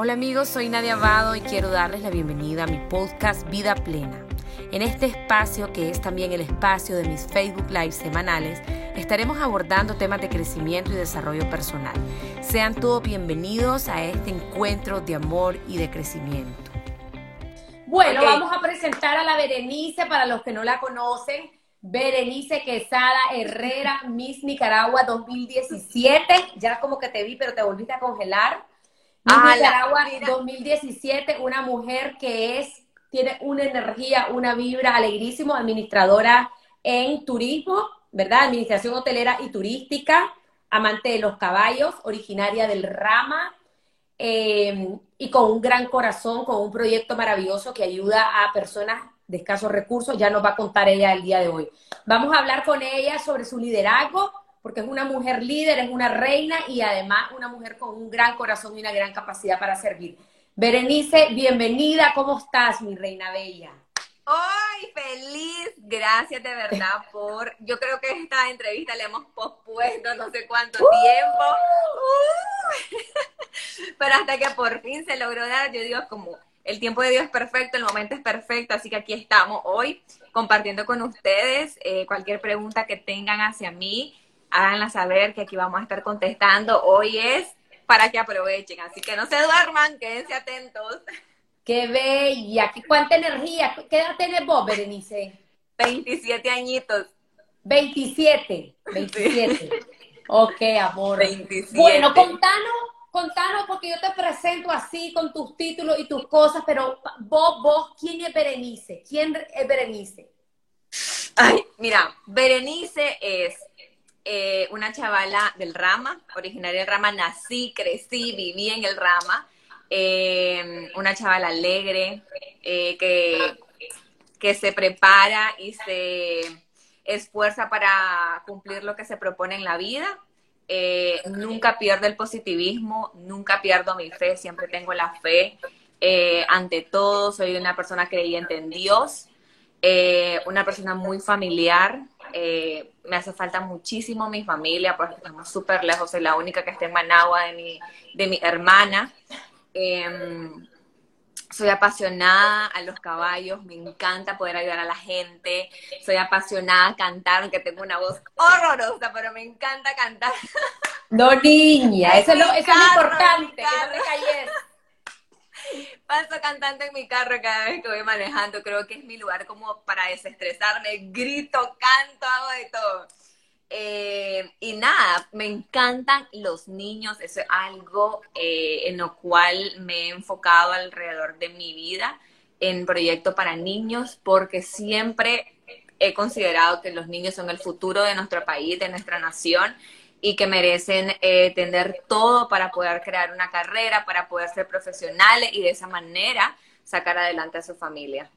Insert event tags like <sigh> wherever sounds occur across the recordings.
Hola amigos, soy Nadia Abado y quiero darles la bienvenida a mi podcast Vida Plena. En este espacio, que es también el espacio de mis Facebook Live semanales, estaremos abordando temas de crecimiento y desarrollo personal. Sean todos bienvenidos a este encuentro de amor y de crecimiento. Bueno, vamos a presentar a la Berenice para los que no la conocen. Berenice Quesada Herrera, Miss Nicaragua 2017. Ya como que te vi, pero te volviste a congelar. Ah, Nicaragua 2017, una mujer que es, tiene una energía, una vibra alegrísimo, administradora en turismo, ¿verdad? Administración hotelera y turística, amante de los caballos, originaria del Rama, eh, y con un gran corazón, con un proyecto maravilloso que ayuda a personas de escasos recursos, ya nos va a contar ella el día de hoy. Vamos a hablar con ella sobre su liderazgo, porque es una mujer líder, es una reina y además una mujer con un gran corazón y una gran capacidad para servir. Berenice, bienvenida, ¿cómo estás, mi reina bella? ¡Ay, feliz! Gracias de verdad por... Yo creo que esta entrevista le hemos pospuesto no sé cuánto ¡Uh! tiempo. ¡Uh! <laughs> Pero hasta que por fin se logró dar, yo digo como el tiempo de Dios es perfecto, el momento es perfecto, así que aquí estamos hoy compartiendo con ustedes eh, cualquier pregunta que tengan hacia mí, háganla saber que aquí vamos a estar contestando. Hoy es para que aprovechen, así que no se duerman, quédense atentos. ¡Qué bella! ¿Cuánta energía? ¿Qué edad tienes vos, Berenice? 27 añitos. 27, 27. Ok, amor. Bueno, contanos contanos, porque yo te presento así con tus títulos y tus cosas, pero vos, vos, ¿quién es Berenice? ¿Quién es Berenice? Ay, mira, Berenice es eh, una chavala del Rama, originaria del Rama, nací, crecí, viví en el Rama, eh, una chavala alegre, eh, que, que se prepara y se esfuerza para cumplir lo que se propone en la vida eh, nunca pierdo el positivismo, nunca pierdo mi fe, siempre tengo la fe. Eh, ante todo, soy una persona creyente en Dios, eh, una persona muy familiar. me hace falta muchísimo mi familia, porque estamos súper lejos, soy la única que está en Managua de mi, de mi hermana. Em, soy apasionada a los caballos, me encanta poder ayudar a la gente, soy apasionada a cantar, aunque tengo una voz horrorosa, pero me encanta cantar. No, niña, <laughs> eso, es lo, importante, que no te calles. Paso cantando en mi carro cada vez que voy manejando, creo que es mi lugar como para desestresarme, grito, canto, hago de todo. Eh, y nada, me encantan los niños, eso es algo eh, en lo cual me he enfocado alrededor de mi vida en proyecto para niños, porque siempre he considerado que los niños son el futuro de nuestro país, de nuestra nación, y que merecen eh, tener todo para poder crear una carrera, para poder ser profesionales y de esa manera sacar adelante a su familia.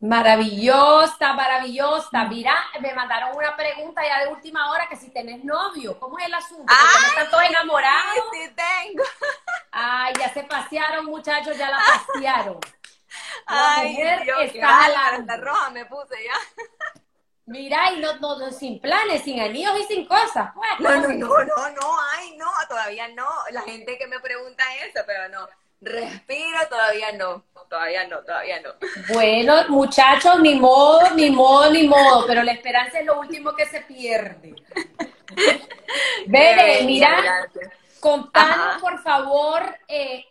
Maravillosa, maravillosa. Mira, me mandaron una pregunta ya de última hora que si tenés novio, ¿cómo es el asunto? Porque no están todos enamorados. Sí, tengo. Ay, ya se pasearon, muchachos, ya la pasearon. <laughs> Ay, Dios, está la roja me puse ya. Mira, y no, no, sin planes, sin anillos y sin cosas. Pues, no, no, no, no, no, ay, no, todavía no. La gente que me pregunta eso, pero no. Respiro, todavía no, todavía no, todavía no. Bueno, muchachos, ni modo, ni modo, ni modo, pero la esperanza es lo último que se pierde. <laughs> Bebe, mira, contanos por favor eh,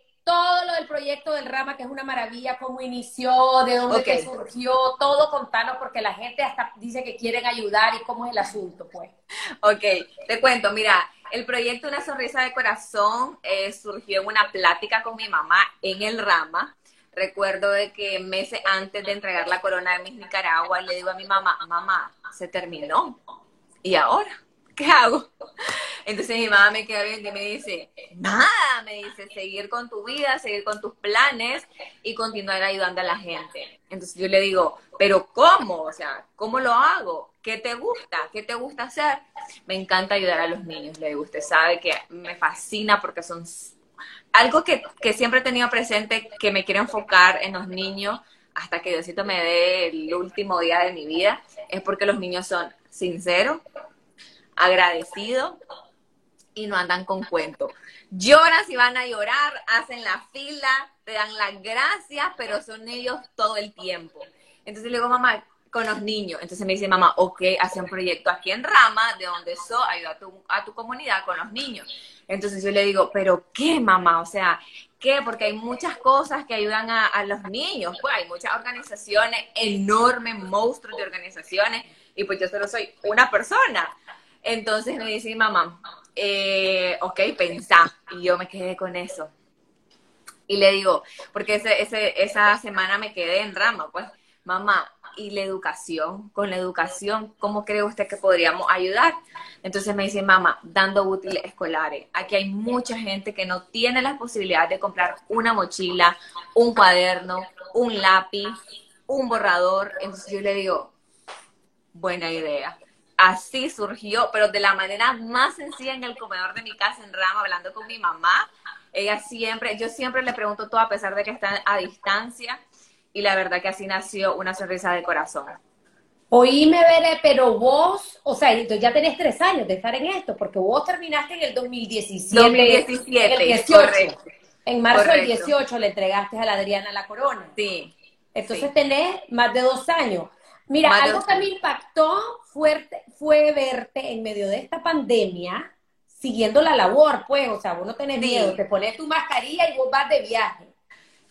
proyecto del Rama, que es una maravilla, cómo inició, de dónde surgió, todo contanos, porque la gente hasta dice que quieren ayudar y cómo es el asunto, pues. Ok, te cuento, mira, el proyecto Una Sonrisa de Corazón eh, surgió en una plática con mi mamá en el Rama. Recuerdo de que meses antes de entregar la corona de Miss Nicaragua, le digo a mi mamá, mamá, se terminó. ¿Y ahora? ¿Qué hago? Entonces mi mamá me queda viendo y me dice, nada, me dice, seguir con tu vida, seguir con tus planes y continuar ayudando a la gente. Entonces yo le digo, pero ¿cómo? O sea, ¿cómo lo hago? ¿Qué te gusta? ¿Qué te gusta hacer? Me encanta ayudar a los niños, le digo, usted sabe que me fascina porque son algo que, que siempre he tenido presente, que me quiero enfocar en los niños hasta que Diosito me dé el último día de mi vida, es porque los niños son sinceros, agradecidos y no andan con cuento. Lloran si van a llorar, hacen la fila, te dan las gracias, pero son ellos todo el tiempo. Entonces le digo, mamá, con los niños. Entonces me dice, mamá, ok, hace un proyecto aquí en Rama, de donde soy, ayuda a tu, a tu comunidad con los niños. Entonces yo le digo, pero ¿qué, mamá? O sea, ¿qué? Porque hay muchas cosas que ayudan a, a los niños. Pues hay muchas organizaciones, enormes monstruos de organizaciones, y pues yo solo soy una persona. Entonces me dice mi mamá, eh, ok, pensá. Y yo me quedé con eso. Y le digo, porque ese, ese, esa semana me quedé en rama, pues, mamá, ¿y la educación? Con la educación, ¿cómo cree usted que podríamos ayudar? Entonces me dice, mamá, dando útiles escolares. Aquí hay mucha gente que no tiene la posibilidad de comprar una mochila, un cuaderno, un lápiz, un borrador. Entonces yo le digo, buena idea así surgió, pero de la manera más sencilla en el comedor de mi casa en Rama, hablando con mi mamá. Ella siempre, yo siempre le pregunto todo a pesar de que está a distancia y la verdad que así nació una sonrisa de corazón. Oíme, Bere, pero vos, o sea, ya tenés tres años de estar en esto, porque vos terminaste en el 2017. 2017, el 18. En marzo del 18 le entregaste a la Adriana la corona. Sí. Entonces tenés más de dos años. Mira, algo que me impactó fuerte fue verte en medio de esta pandemia siguiendo la labor, pues, o sea, vos no tenés miedo, te pones tu mascarilla y vos vas de viaje.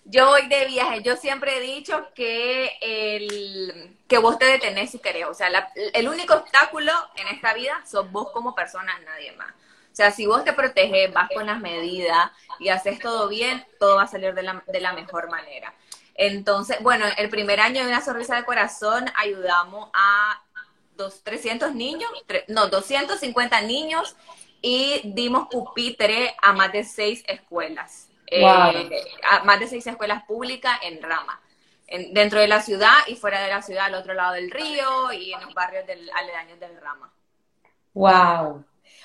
Yo voy de viaje, yo siempre he dicho que el que vos te detenés si querés, o sea, el único obstáculo en esta vida sos vos como persona, nadie más. O sea, si vos te proteges, vas con las medidas y haces todo bien, todo va a salir de la, de la mejor manera. Entonces, bueno, el primer año de Una Sonrisa de Corazón ayudamos a dos, 300 niños, no, 250 niños y dimos pupitre a más de seis escuelas. Eh, a más de seis escuelas públicas en Rama. dentro de la ciudad y fuera de la ciudad, al otro lado del río y en los barrios del, aledaños del Rama. ¡Wow!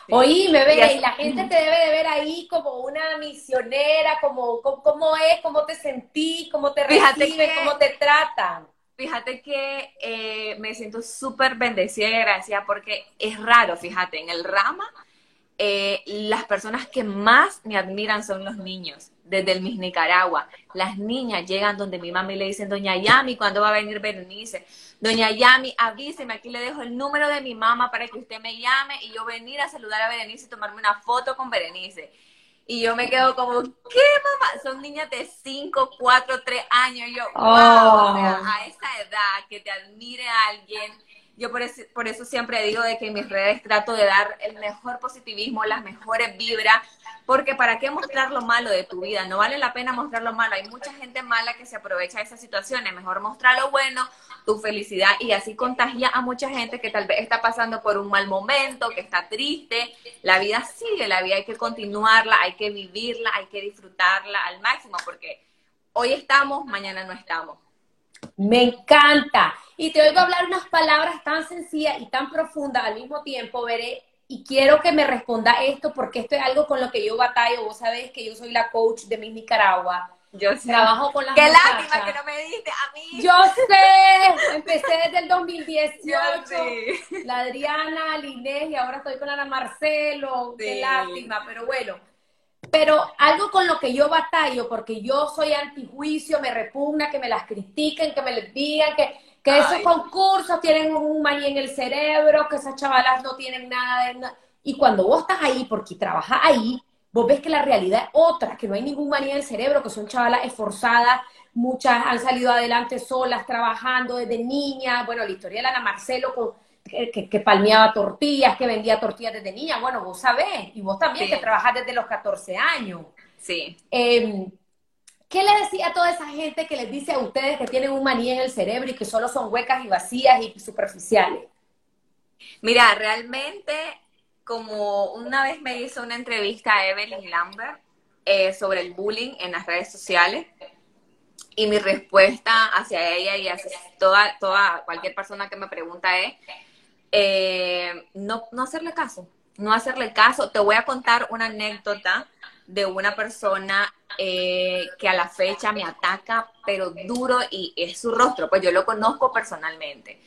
Oí, me ve, y la gente te debe de ver ahí como una misionera, como cómo es, cómo te sentís, cómo te reciben, cómo te tratan. Fíjate que eh, me siento súper bendecida y agradecida porque es raro, fíjate, en el Rama eh, las personas que más me admiran son los niños, desde el Miss Nicaragua. Las niñas llegan donde mi mamá y le dicen, Doña Yami, ¿cuándo va a venir Berenice? Doña Yami, avíseme, aquí le dejo el número de mi mamá para que usted me llame y yo venir a saludar a Berenice y tomarme una foto con Berenice. Y yo me quedo como, ¿qué mamá? Son niñas de 5, 4, 3 años. yo, wow, oh. a esa edad que te admire a alguien yo por eso, por eso siempre digo de que en mis redes trato de dar el mejor positivismo, las mejores vibras, porque ¿para qué mostrar lo malo de tu vida? No vale la pena mostrar lo malo. Hay mucha gente mala que se aprovecha de esas situaciones. Mejor mostrar lo bueno, tu felicidad y así contagia a mucha gente que tal vez está pasando por un mal momento, que está triste. La vida sigue, la vida hay que continuarla, hay que vivirla, hay que disfrutarla al máximo, porque hoy estamos, mañana no estamos. Me encanta. Y te oigo hablar unas palabras tan sencillas y tan profundas al mismo tiempo, Veré, y quiero que me responda esto porque esto es algo con lo que yo batallo. Vos sabés que yo soy la coach de mi Nicaragua. Yo sé. Trabajo con las Qué lástima que no me diste a mí. Yo sé. Empecé desde el <laughs> 2018. La Adriana, la Inés y ahora estoy con Ana Marcelo. Qué lástima, pero bueno pero algo con lo que yo batallo, porque yo soy antijuicio, me repugna que me las critiquen, que me les digan que, que esos concursos tienen un maní en el cerebro, que esas chavalas no tienen nada de nada. Y cuando vos estás ahí, porque trabajas ahí, vos ves que la realidad es otra, que no hay ningún maní en el cerebro, que son chavalas esforzadas, muchas han salido adelante solas, trabajando desde niñas. Bueno, la historia de Ana Marcelo con que, palmeaba tortillas, que vendía tortillas desde niña. Bueno, vos sabés, y vos también, que trabajás desde los 14 años. Sí. Em, ¿Qué le decía a toda esa gente que les dice a ustedes que tienen un maní en el cerebro y que solo son huecas y vacías y superficiales? Mira, realmente, como una vez me hizo una entrevista a Evelyn Lambert eh, sobre el bullying en las redes sociales, y mi respuesta hacia ella y hacia toda, toda cualquier persona que me pregunta es, eh, no, no hacerle caso, no hacerle caso. Te voy a contar una anécdota de una persona eh, que a la fecha me ataca, pero duro y es su rostro, pues yo lo conozco personalmente.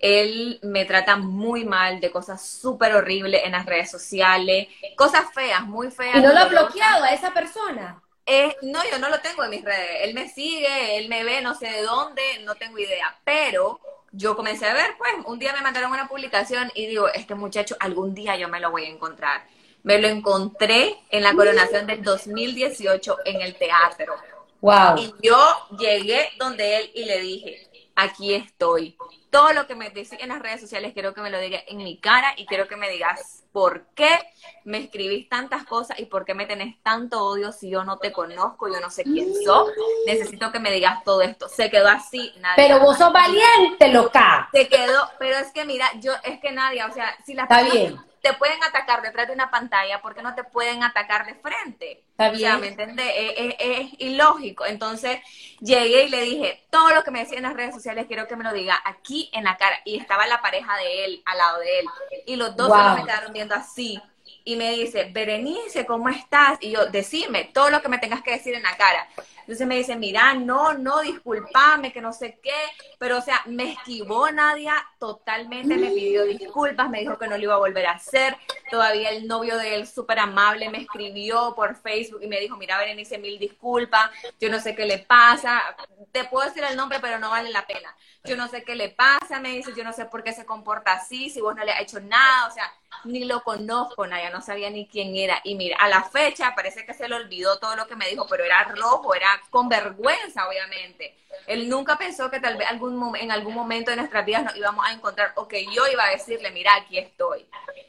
él me trata muy mal de cosas súper horribles en las redes sociales, cosas feas, muy feas. ¿Y no lo ha bloqueado a esa persona? Eh, no, yo no lo tengo en mis redes. Él me sigue, él me ve, no sé de dónde, no tengo idea. Pero yo comencé a ver, pues, un día me mandaron una publicación y digo, este muchacho algún día yo me lo voy a encontrar. Me lo encontré en la coronación del 2018 en el teatro. Wow. Y yo llegué donde él y le dije, aquí estoy. Todo lo que me decís en las redes sociales quiero que me lo digas en mi cara y quiero que me digas por qué me escribís tantas cosas y por qué me tenés tanto odio si yo no te conozco, yo no sé quién sos. Necesito que me digas todo esto. Se quedó así, Nadia. Pero vos sos valiente, loca. Se quedó, pero es que mira, yo, es que Nadia, o sea, si las Está bien te pueden atacar detrás de una pantalla, ¿por qué no te pueden atacar de frente? Está bien. ¿me entiendes? Es, es, ilógico. Entonces llegué y le dije, todo lo que me decía en las redes sociales quiero que me lo diga aquí en la cara. Y estaba la pareja de él al lado de él. Y los dos solo me quedaron viendo así. Y me dice, Berenice, ¿cómo estás? Y yo, decime todo lo que me tengas que decir en la cara. Entonces me dice, mira, no, no, discúlpame, que no sé qué, pero o sea, me esquivó Nadia totalmente, me pidió disculpas, me dijo que no lo iba a volver a hacer, todavía el novio de él, súper amable, me escribió por Facebook y me dijo, mira, Berenice, mil disculpas, yo no sé qué le pasa, te puedo decir el nombre, pero no vale la pena, yo no sé qué le pasa, me dice, yo no sé por qué se comporta así, si vos no le has hecho nada, o sea, ni lo conozco, Nadia, no sabía ni quién era, y mira, a la fecha parece que se le olvidó todo lo que me dijo, pero era rojo, era con vergüenza, obviamente. Él nunca pensó que tal vez algún, en algún momento de nuestras vidas nos íbamos a encontrar o que yo iba a decirle, mira, aquí estoy.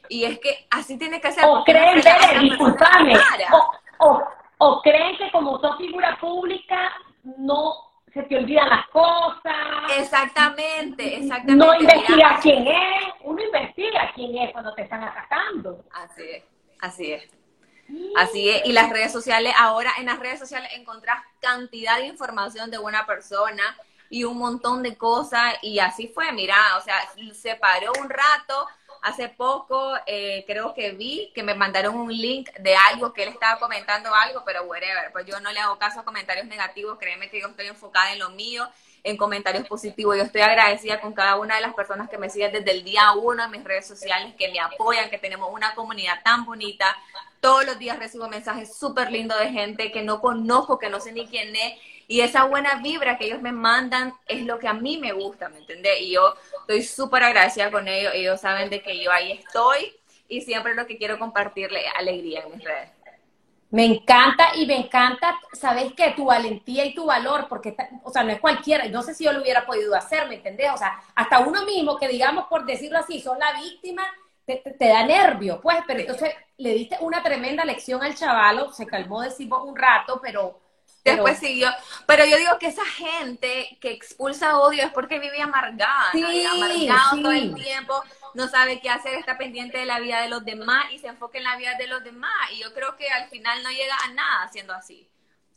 Y es que así tiene que ser. O creen, disculpame, o, o, creen que como sos figura pública no se te olvidan las cosas. Exactamente, exactamente. No investiga quién es, uno investiga quién es cuando te están atacando. Así es, así es. Así es, y las redes sociales, ahora en las redes sociales encontrás cantidad de información de una persona y un montón de cosas y así fue, mira, o sea, se paró un rato, hace poco eh, creo que vi que me mandaron un link de algo que él estaba comentando algo, pero whatever, pues yo no le hago caso a comentarios negativos, créeme que yo estoy enfocada en lo mío, en comentarios positivos, yo estoy agradecida con cada una de las personas que me siguen desde el día uno en mis redes sociales, que me apoyan, que tenemos una comunidad tan bonita, todos los días recibo mensajes súper lindos de gente que no conozco, que no sé ni quién es. Y esa buena vibra que ellos me mandan es lo que a mí me gusta, ¿me entiendes? Y yo estoy súper agradecida con ellos. Ellos saben de que yo ahí estoy y siempre lo que quiero compartirle es alegría en mis redes. Me encanta y me encanta, sabes que tu valentía y tu valor, porque, o sea, no es cualquiera, no sé si yo lo hubiera podido hacer, ¿me entendés? O sea, hasta uno mismo que digamos, por decirlo así, son la víctima, te, da nervio, pues, pero entonces le diste una tremenda lección al chavalo, se calmó, decimos, un rato, pero... Después siguió. Pero yo digo que esa gente que expulsa odio es porque vive amargada, sí, amargado todo el tiempo, no sabe qué hacer, está pendiente de la vida de los demás y se enfoca en la vida de los demás. Y yo creo que al final no llega a nada siendo así.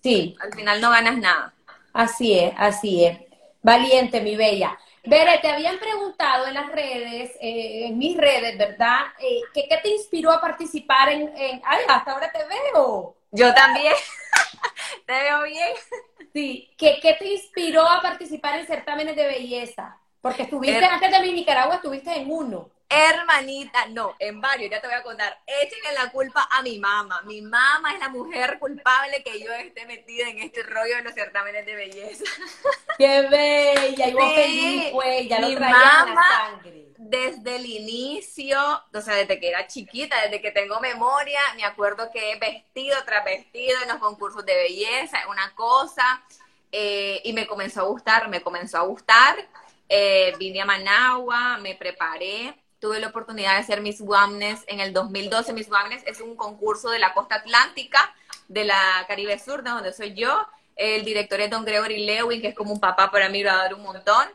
Sí. Al final no ganas nada. Así es, así es. Valiente, mi bella. Bere, te habían preguntado en las redes, eh, en mis redes, ¿verdad? Eh, ¿qué, te inspiró a participar en, Ay, hasta ahora te veo. Yo también. <laughs> te veo bien. Sí. ¿Qué, ¿Qué te inspiró a participar en certámenes de belleza? Porque estuviste, antes de mi Nicaragua, estuviste en uno. Hermanita, no, en varios, ya te voy a contar. Échenle la culpa a mi mamá. Mi mamá es la mujer culpable que yo esté metida en este rollo de los certámenes de belleza. <laughs> ¡Qué bella! Y vos feliz, pues, ya mi lo mamá, en la sangre. Desde el inicio, o sea, desde que era chiquita, desde que tengo memoria, me acuerdo que he vestido tras vestido en los concursos de belleza, una cosa, eh, y me comenzó a gustar, me comenzó a gustar. Eh, vine a Managua, me preparé, tuve la oportunidad de ser Miss Wellness en el 2012. Miss Wellness es un concurso de la costa atlántica, de la Caribe Sur, de donde soy yo. El director es Don Gregory Lewin, que es como un papá para mí, lo va a dar un montón.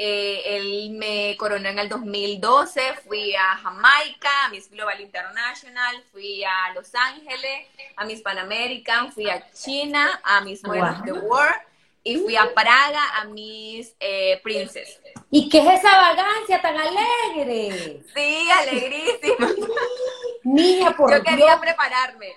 Eh, él me coronó en el 2012, fui a Jamaica, a Miss Global International, fui a Los Ángeles, a Miss Pan American, fui a China, a Miss World of the World y fui a Praga a mis eh, Princess. ¿Y qué es esa vagancia tan alegre? Sí, alegrísima. <laughs> Niña, por Yo quería prepararme.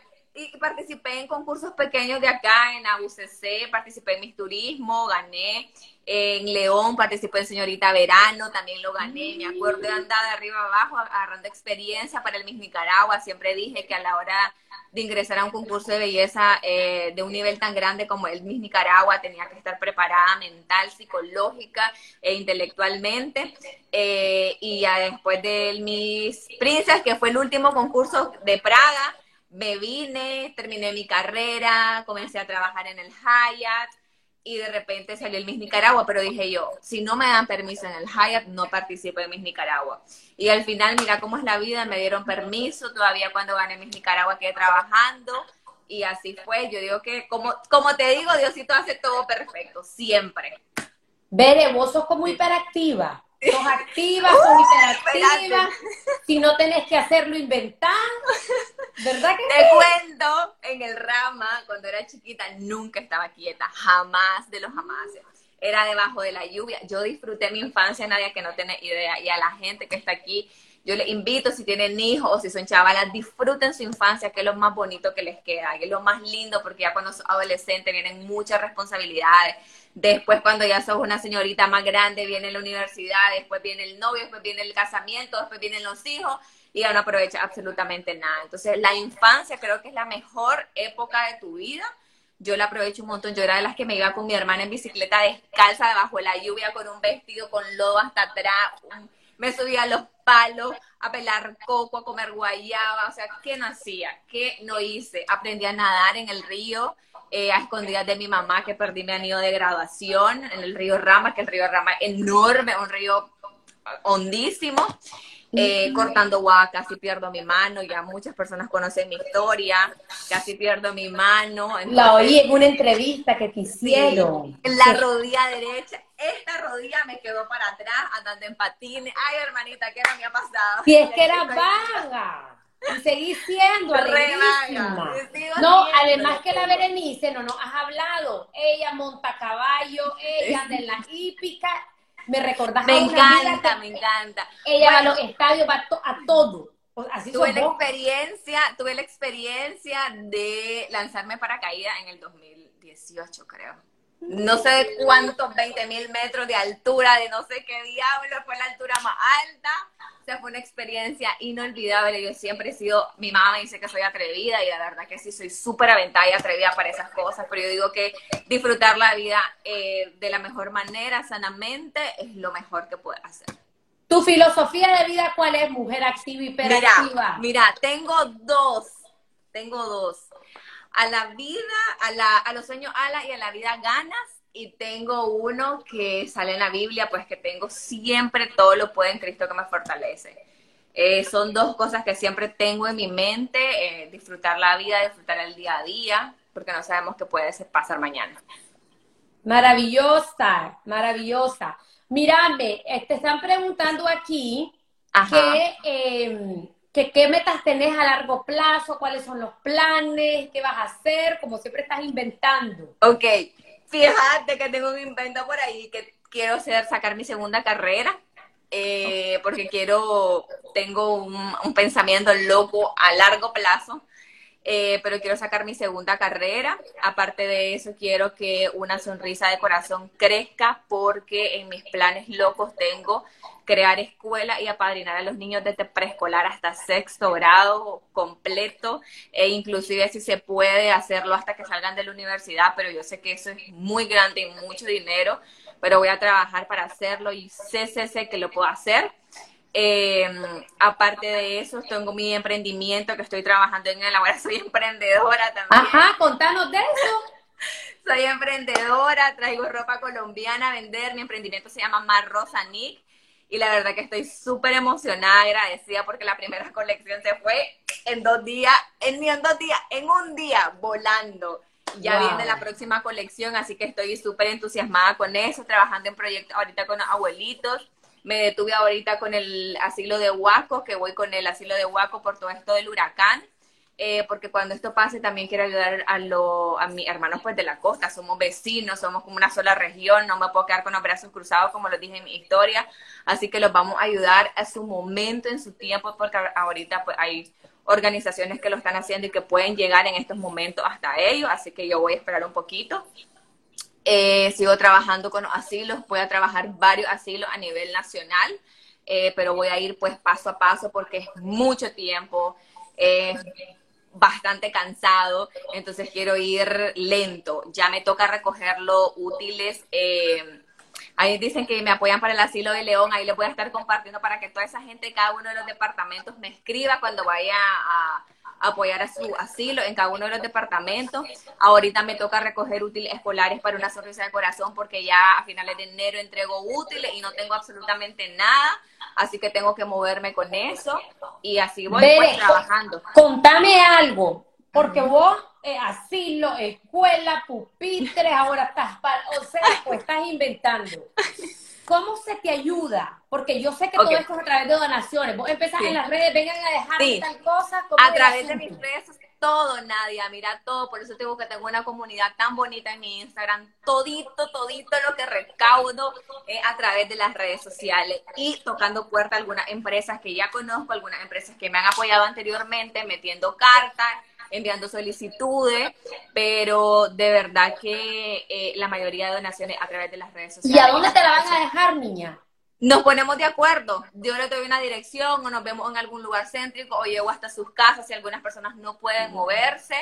Y participé en concursos pequeños de acá en AUCC, participé en mis turismo, gané. En León, participé en Señorita Verano, también lo gané, me acuerdo de andar de arriba abajo agarrando experiencia para el Miss Nicaragua, siempre dije que a la hora de ingresar a un concurso de belleza eh, de un nivel tan grande como el Miss Nicaragua, tenía que estar preparada mental, psicológica e intelectualmente. Eh, y ya después del Miss Princess, que fue el último concurso de Praga, me vine, terminé mi carrera, comencé a trabajar en el Hyatt y de repente salió el Miss Nicaragua, pero dije yo, si no me dan permiso en el Hyatt, no participo en Miss Nicaragua. Y al final, mira cómo es la vida, me dieron permiso, todavía cuando gané Miss Nicaragua quedé trabajando y así fue. Yo digo que, como, como te digo, Diosito hace todo perfecto, siempre. Bere, vos sos como hiperactiva. Sos activa, sos <laughs> hiperactiva. Si no tenés que hacerlo, inventar. ¿Verdad que Te cuento, en el rama, cuando era chiquita, nunca estaba quieta. Jamás de los jamás. Era debajo de la lluvia. Yo disfruté mi infancia, nadie que no tiene idea. Y a la gente que está aquí, yo les invito, si tienen hijos o si son chavalas, disfruten su infancia, que es lo más bonito que les queda, que es lo más lindo, porque ya cuando son adolescentes vienen muchas responsabilidades Después, cuando ya sos una señorita más grande, viene la universidad, después viene el novio, después viene el casamiento, después vienen los hijos y ya no aprovecha absolutamente nada. Entonces, la infancia creo que es la mejor época de tu vida. Yo la aprovecho un montón. Yo era de las que me iba con mi hermana en bicicleta descalza debajo de la lluvia con un vestido con lodo hasta atrás. Me subía a los palos a pelar coco, a comer guayaba. O sea, ¿qué no hacía? ¿Qué no hice? Aprendí a nadar en el río eh, a escondidas de mi mamá que perdí mi anillo de graduación en el río Rama, que el río Rama es enorme, un río hondísimo. Eh, cortando guava casi pierdo mi mano, ya muchas personas conocen mi historia, casi pierdo mi mano. la oí en una entrevista que te hicieron. en la rodilla derecha, esta rodilla me quedó para atrás andando en patines. Ay, hermanita, ¿qué no me ha pasado? Si es que era vaga. Y seguís siendo No, además que la Berenice no nos has hablado. Ella monta caballo, ella de la hípica. Me recordás Me encanta, me encanta. Ella va a los estadios, va a todo. Así tuve la experiencia, tuve la experiencia de lanzarme para caída en el 2018, creo. No sé cuántos 20 mil metros de altura, de no sé qué diablo, fue la altura más alta o sea, fue una experiencia inolvidable. Yo siempre he sido, mi mamá me dice que soy atrevida y la verdad que sí, soy súper aventada y atrevida para esas cosas, pero yo digo que disfrutar la vida eh, de la mejor manera, sanamente, es lo mejor que puedo hacer. ¿Tu filosofía de vida cuál es, mujer activa y hiperactiva? Mira, mira, tengo dos, tengo dos. A la vida, a, la, a los sueños ala y a la vida ganas y tengo uno que sale en la Biblia, pues que tengo siempre todo lo puede en Cristo que me fortalece. Eh, son dos cosas que siempre tengo en mi mente, eh, disfrutar la vida, disfrutar el día a día, porque no sabemos qué puede pasar mañana. Maravillosa, maravillosa. Mírame, eh, te están preguntando aquí em, que, qué metas tenés a largo plazo, cuáles son los planes, qué vas a hacer, como siempre estás inventando. Ok, Fíjate que tengo un invento por ahí que quiero hacer, sacar mi segunda carrera. Eh, porque quiero, tengo un, pensamiento loco a largo plazo, eh, pero quiero sacar mi segunda carrera. Aparte de eso, quiero que una sonrisa de corazón crezca porque en mis planes locos tengo crear escuela y apadrinar a los niños desde preescolar hasta sexto grado completo e inclusive si se puede hacerlo hasta que salgan de la universidad, pero yo sé que eso es muy grande y mucho dinero, pero voy a trabajar para hacerlo y sé, sé, sé que lo puedo hacer. Em, aparte de eso, tengo mi emprendimiento que estoy trabajando en el ahora soy emprendedora también. Ajá, contanos de eso. <laughs> soy emprendedora, traigo ropa colombiana a vender, mi emprendimiento se llama Mar Rosa Nick y la verdad que estoy súper emocionada, agradecida porque la primera <laughs> colección se fue en dos días, en ni en dos días, en un día, volando. Ya viene la próxima colección, así que estoy súper entusiasmada con eso, trabajando en proyectos ahorita con abuelitos. Me detuve ahorita con el asilo de Huaco, que voy con el asilo de Huaco por todo esto del huracán. Eh, porque cuando esto pase también quiero ayudar a, lo, a mis hermanos pues de la costa, somos vecinos, somos como una sola región, no me puedo quedar con los brazos cruzados como lo dije en mi historia, así que los vamos a ayudar a su momento, en su tiempo, porque ahorita pues hay organizaciones que lo están haciendo y que pueden llegar en estos momentos hasta ellos, así que yo voy a esperar un poquito. Eh, sigo trabajando con asilos, voy a trabajar varios asilos a nivel nacional, eh, pero voy a ir pues paso a paso porque es mucho tiempo, eh, bastante cansado, entonces quiero ir lento. Ya me toca recoger los útiles. Ahí dicen que me apoyan para el asilo de León, ahí les voy a estar compartiendo para que toda esa gente de cada uno de los departamentos me escriba cuando vaya a, apoyar a su asilo en cada uno de los departamentos. Ahorita me toca recoger útiles escolares para una sonrisa de corazón porque ya a finales de enero entrego útiles y no tengo absolutamente nada, así que tengo que moverme con eso y así voy pues, trabajando. Contame algo, porque vos eh, asilo, escuela, pupitres, ahora estás, o sea, pues estás inventando. ¿Cómo se te ayuda? Porque yo sé que todo esto es a través de donaciones. Vos empezás en las redes, vengan a dejar tal cosa. A través de mis redes, todo, Nadia, mira todo. Por eso tengo que tengo una comunidad tan bonita en mi Instagram. Todito, todito lo que recaudo a través de las redes sociales y tocando puerta a algunas empresas que ya conozco, algunas empresas que me han apoyado anteriormente, metiendo cartas enviando solicitudes, pero de verdad que eh, la mayoría de donaciones a través de las redes sociales. ¿Y a dónde te la van a dejar, niña? Nos ponemos de acuerdo. Yo le doy una dirección o nos vemos en algún lugar céntrico o llego hasta sus casas si algunas personas no pueden moverse,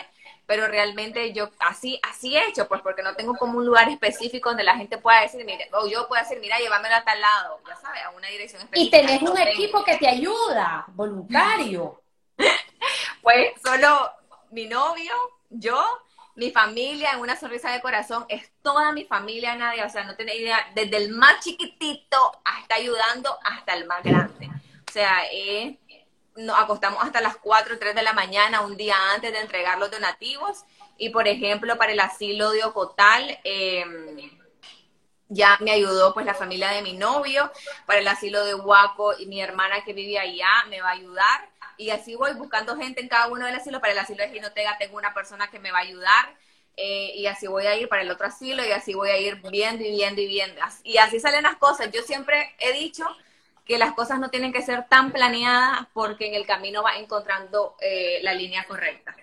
pero realmente yo así así he hecho, pues porque no tengo como un lugar específico donde la gente pueda decir, mira, o yo puedo decir, mira, llévamelo a tal lado, ya sabes, a una dirección específica. Y tenés un equipo que te ayuda, voluntario. <laughs> pues solo mi novio, yo, mi familia en una sonrisa de corazón, es toda mi familia, nadie, o sea, no tiene idea, desde el más chiquitito hasta ayudando hasta el más grande. O sea, eh, nos acostamos hasta las 4 o 3 de la mañana un día antes de entregar los donativos. Y por ejemplo, para el asilo de Ocotal, em, ya me ayudó pues la familia de mi novio, para el asilo de Huaco y mi hermana que vive allá me va a ayudar y así voy buscando gente en cada uno del asilo. Para el asilo de Ginotega tengo una persona que me va a ayudar eh, y así voy a ir para el otro asilo y así voy a ir viendo y viendo y viendo. Y así salen las cosas. Yo siempre he dicho que las cosas no tienen que ser tan planeadas porque en el camino va encontrando eh, la línea correcta.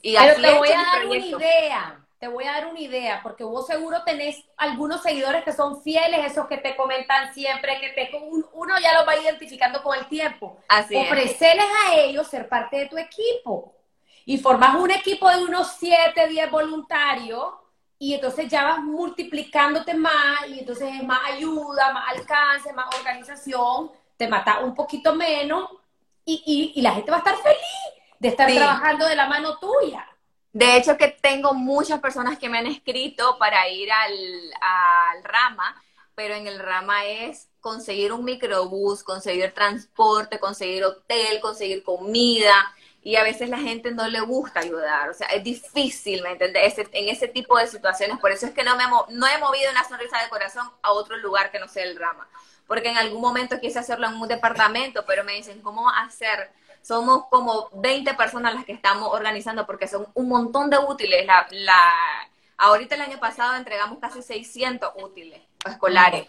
Y Pero te voy a dar una idea te voy a dar una idea, porque vos seguro tenés algunos seguidores que son fieles, esos que te comentan siempre, que te, uno ya los va identificando con el tiempo. Así Ofrecerles a ellos ser parte de tu equipo. Y formas un equipo de unos 7, 10 voluntarios, y entonces ya vas multiplicándote más, y entonces es más ayuda, más alcance, más organización, te mata un poquito menos, y, y, la gente va a estar feliz de estar trabajando de la mano tuya. De hecho, que tengo muchas personas que me han escrito para ir al, Rama, pero en el Rama es conseguir un microbús, conseguir transporte, conseguir hotel, conseguir comida, y a veces la gente no le gusta ayudar, o sea, es difícil, ¿me entiendes? en ese tipo de situaciones, por eso es que no, me, no he movido una sonrisa de corazón a otro lugar que no sea el Rama, porque en algún momento quise hacerlo en un departamento, pero me dicen, ¿cómo hacer? Somos como 20 personas las que estamos organizando porque son un montón de útiles. La, la, ahorita el año pasado entregamos casi 600 útiles escolares.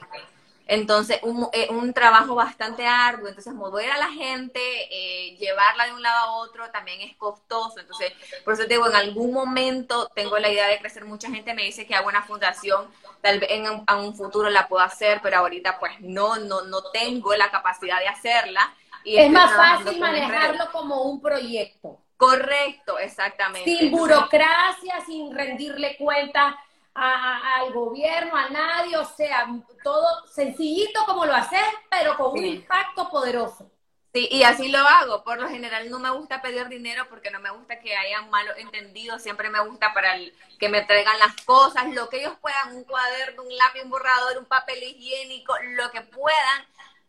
Entonces, un, eh, un trabajo bastante arduo. Entonces, mover a la gente, eh, llevarla de un lado a otro también es costoso. Entonces, por eso te digo, en algún momento tengo la idea de crecer. Mucha gente me dice que hago una fundación, tal vez en un, un futuro la puedo hacer, pero ahorita pues no, no, no tengo la capacidad de hacerla es más fácil manejarlo como un proyecto. Correcto, exactamente. Sin burocracia, sin rendirle cuenta al gobierno, a nadie, o sea, todo sencillito como lo haces, pero con un impacto poderoso. Sí, y así lo hago. Por lo general no me gusta pedir dinero porque no me gusta que hayan malos entendidos. Siempre me gusta para que me traigan las cosas, lo que ellos puedan, un cuaderno, un lápiz, un borrador, un papel higiénico, lo que puedan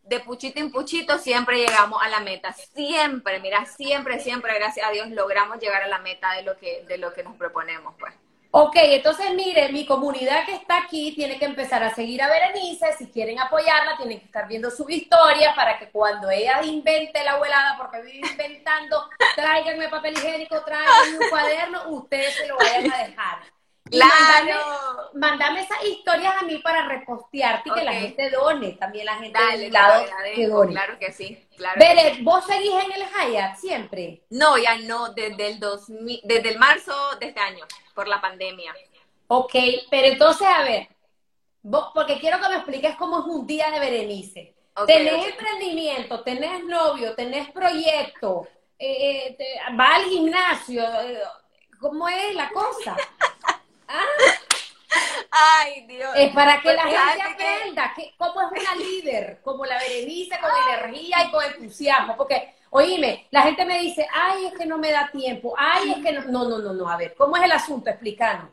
de puchito en puchito siempre llegamos a la meta. Siempre, mira, siempre, siempre, gracias a Dios, logramos llegar a la meta de lo que, de lo que nos proponemos, pues. Ok, entonces mire, mi comunidad que está aquí tiene que empezar a seguir a Berenice. Si quieren apoyarla, tienen que estar viendo su historia para que cuando ella invente la abuelada, porque vive inventando, tráiganme papel higiénico, tráiganme un cuaderno, ustedes se lo vayan a dejar. Claro. mandame esas historias a mí para repostearte y que la gente done, también la gente Dale, del te lado que done. claro que sí, claro. Bere, ¿vos seguís en el Hyatt siempre? No, ya no, desde el 2000, desde el marzo de este año, por la pandemia. Ok, pero entonces, a ver, vos, porque quiero que me expliques cómo es un día de Berenice. Ok, tenés emprendimiento, tenés novio, tenés proyecto, eh, eh, te- va al gimnasio, eh, ¿cómo es la cosa? <laughs> Ah, Ay, Dios. es para que la gente aprenda que, cómo es una líder, como la Berenice, con energía y con entusiasmo, porque, oíme, la gente me dice, ay, es que no me da tiempo, ay, es que no, no, no, no, no, a ver, ¿cómo es el asunto? Explícanos.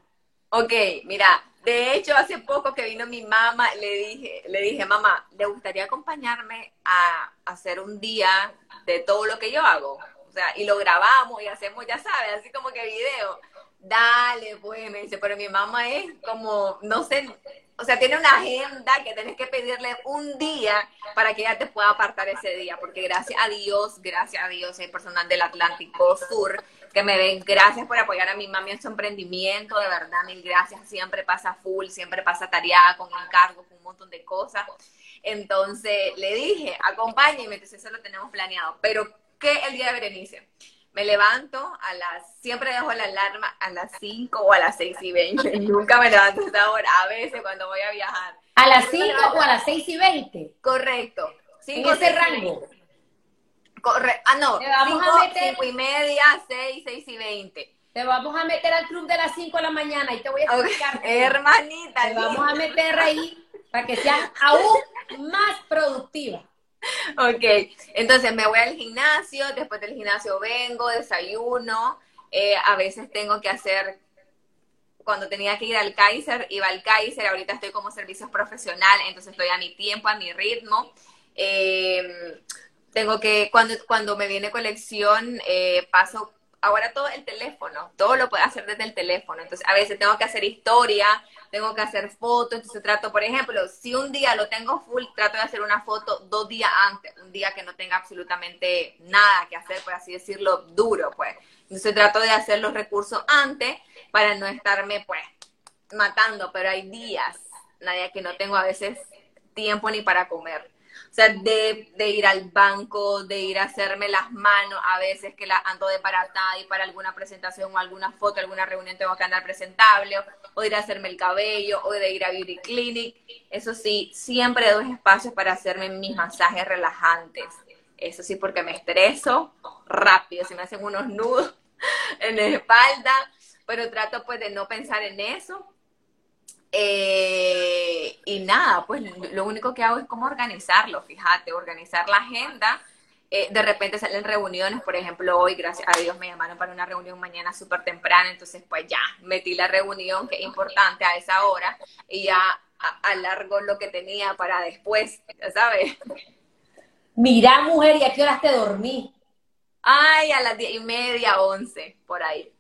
Ok, mira, de hecho hace poco que vino mi mamá, le dije, le dije, mamá, ¿le gustaría acompañarme a hacer un día de todo lo que yo hago? O sea, y lo grabamos y hacemos, ya sabes, así como que video. Dale, pues, me dice, pero mi mamá es como, no sé, o sea, tiene una agenda que tenés que pedirle un día para que ella te pueda apartar ese día, porque gracias a Dios, gracias a Dios, hay personas del Atlántico Sur que me ven, gracias por apoyar a mi mami en su emprendimiento, de verdad, mil gracias, siempre pasa full, siempre pasa tareada con encargos, con un montón de cosas. Entonces le dije, acompáñeme, entonces eso lo tenemos planeado. Pero, ¿qué el día de Berenice? Me levanto a las, siempre dejo la alarma a las 5 o a las 6 y 20. <laughs> Nunca me levanto a esa hora, a veces cuando voy a viajar. ¿A las Siempre 5 me levanto- o a las 6 y 20? Correcto. En Cinco, ese seis y rango. veinte. Corre ah, no, Le vamos a 5, meter- 5 y media, 6, 6 y 20. Te vamos a meter al club de las 5 de la mañana y te voy a explicar. <laughs> Hermanita, Te vamos linda. a meter ahí para que seas aún más productiva. Ok, entonces me voy al gimnasio, después del gimnasio vengo, desayuno, eh, a veces tengo que hacer, cuando tenía que ir al Kaiser, iba al Kaiser, ahorita estoy como servicios profesional, entonces estoy a mi tiempo, a mi ritmo. Eh, tengo que, cuando, cuando me viene colección, eh, paso, ahora todo el teléfono, todo lo puedo hacer desde el teléfono, entonces a veces tengo que hacer historia, tengo que hacer fotos, entonces trato, por ejemplo, si un día lo tengo full, trato de hacer una foto dos días antes, un día que no tenga absolutamente nada que hacer, por así decirlo, duro, pues. Entonces trato de hacer los recursos antes para no estarme, pues, matando, pero hay días, Nadia, que no tengo a veces tiempo ni para comer. O sea, de, de ir al banco, de ir a hacerme las manos, a veces que la ando de paratada y para alguna presentación o alguna foto, alguna reunión tengo que andar presentable, o, de ir a hacerme el cabello, o de ir a Beauty Clinic. Eso sí, siempre doy espacios para hacerme mis masajes relajantes. Eso sí, porque me estreso rápido, se me hacen unos nudos <laughs> en la espalda, pero trato pues de no pensar en eso. Eh, y nada, pues lo único que hago es como organizarlo, fíjate, organizar la agenda. Eh, de repente salen reuniones, por ejemplo, hoy, gracias a Dios, me llamaron para una reunión mañana súper temprana, entonces pues ya, metí la reunión, que es importante a esa hora, y ya alargo lo que tenía para después, ya sabes. Mira, mujer, ¿y a qué horas te dormí? Ay, a las diez y media, once, por ahí,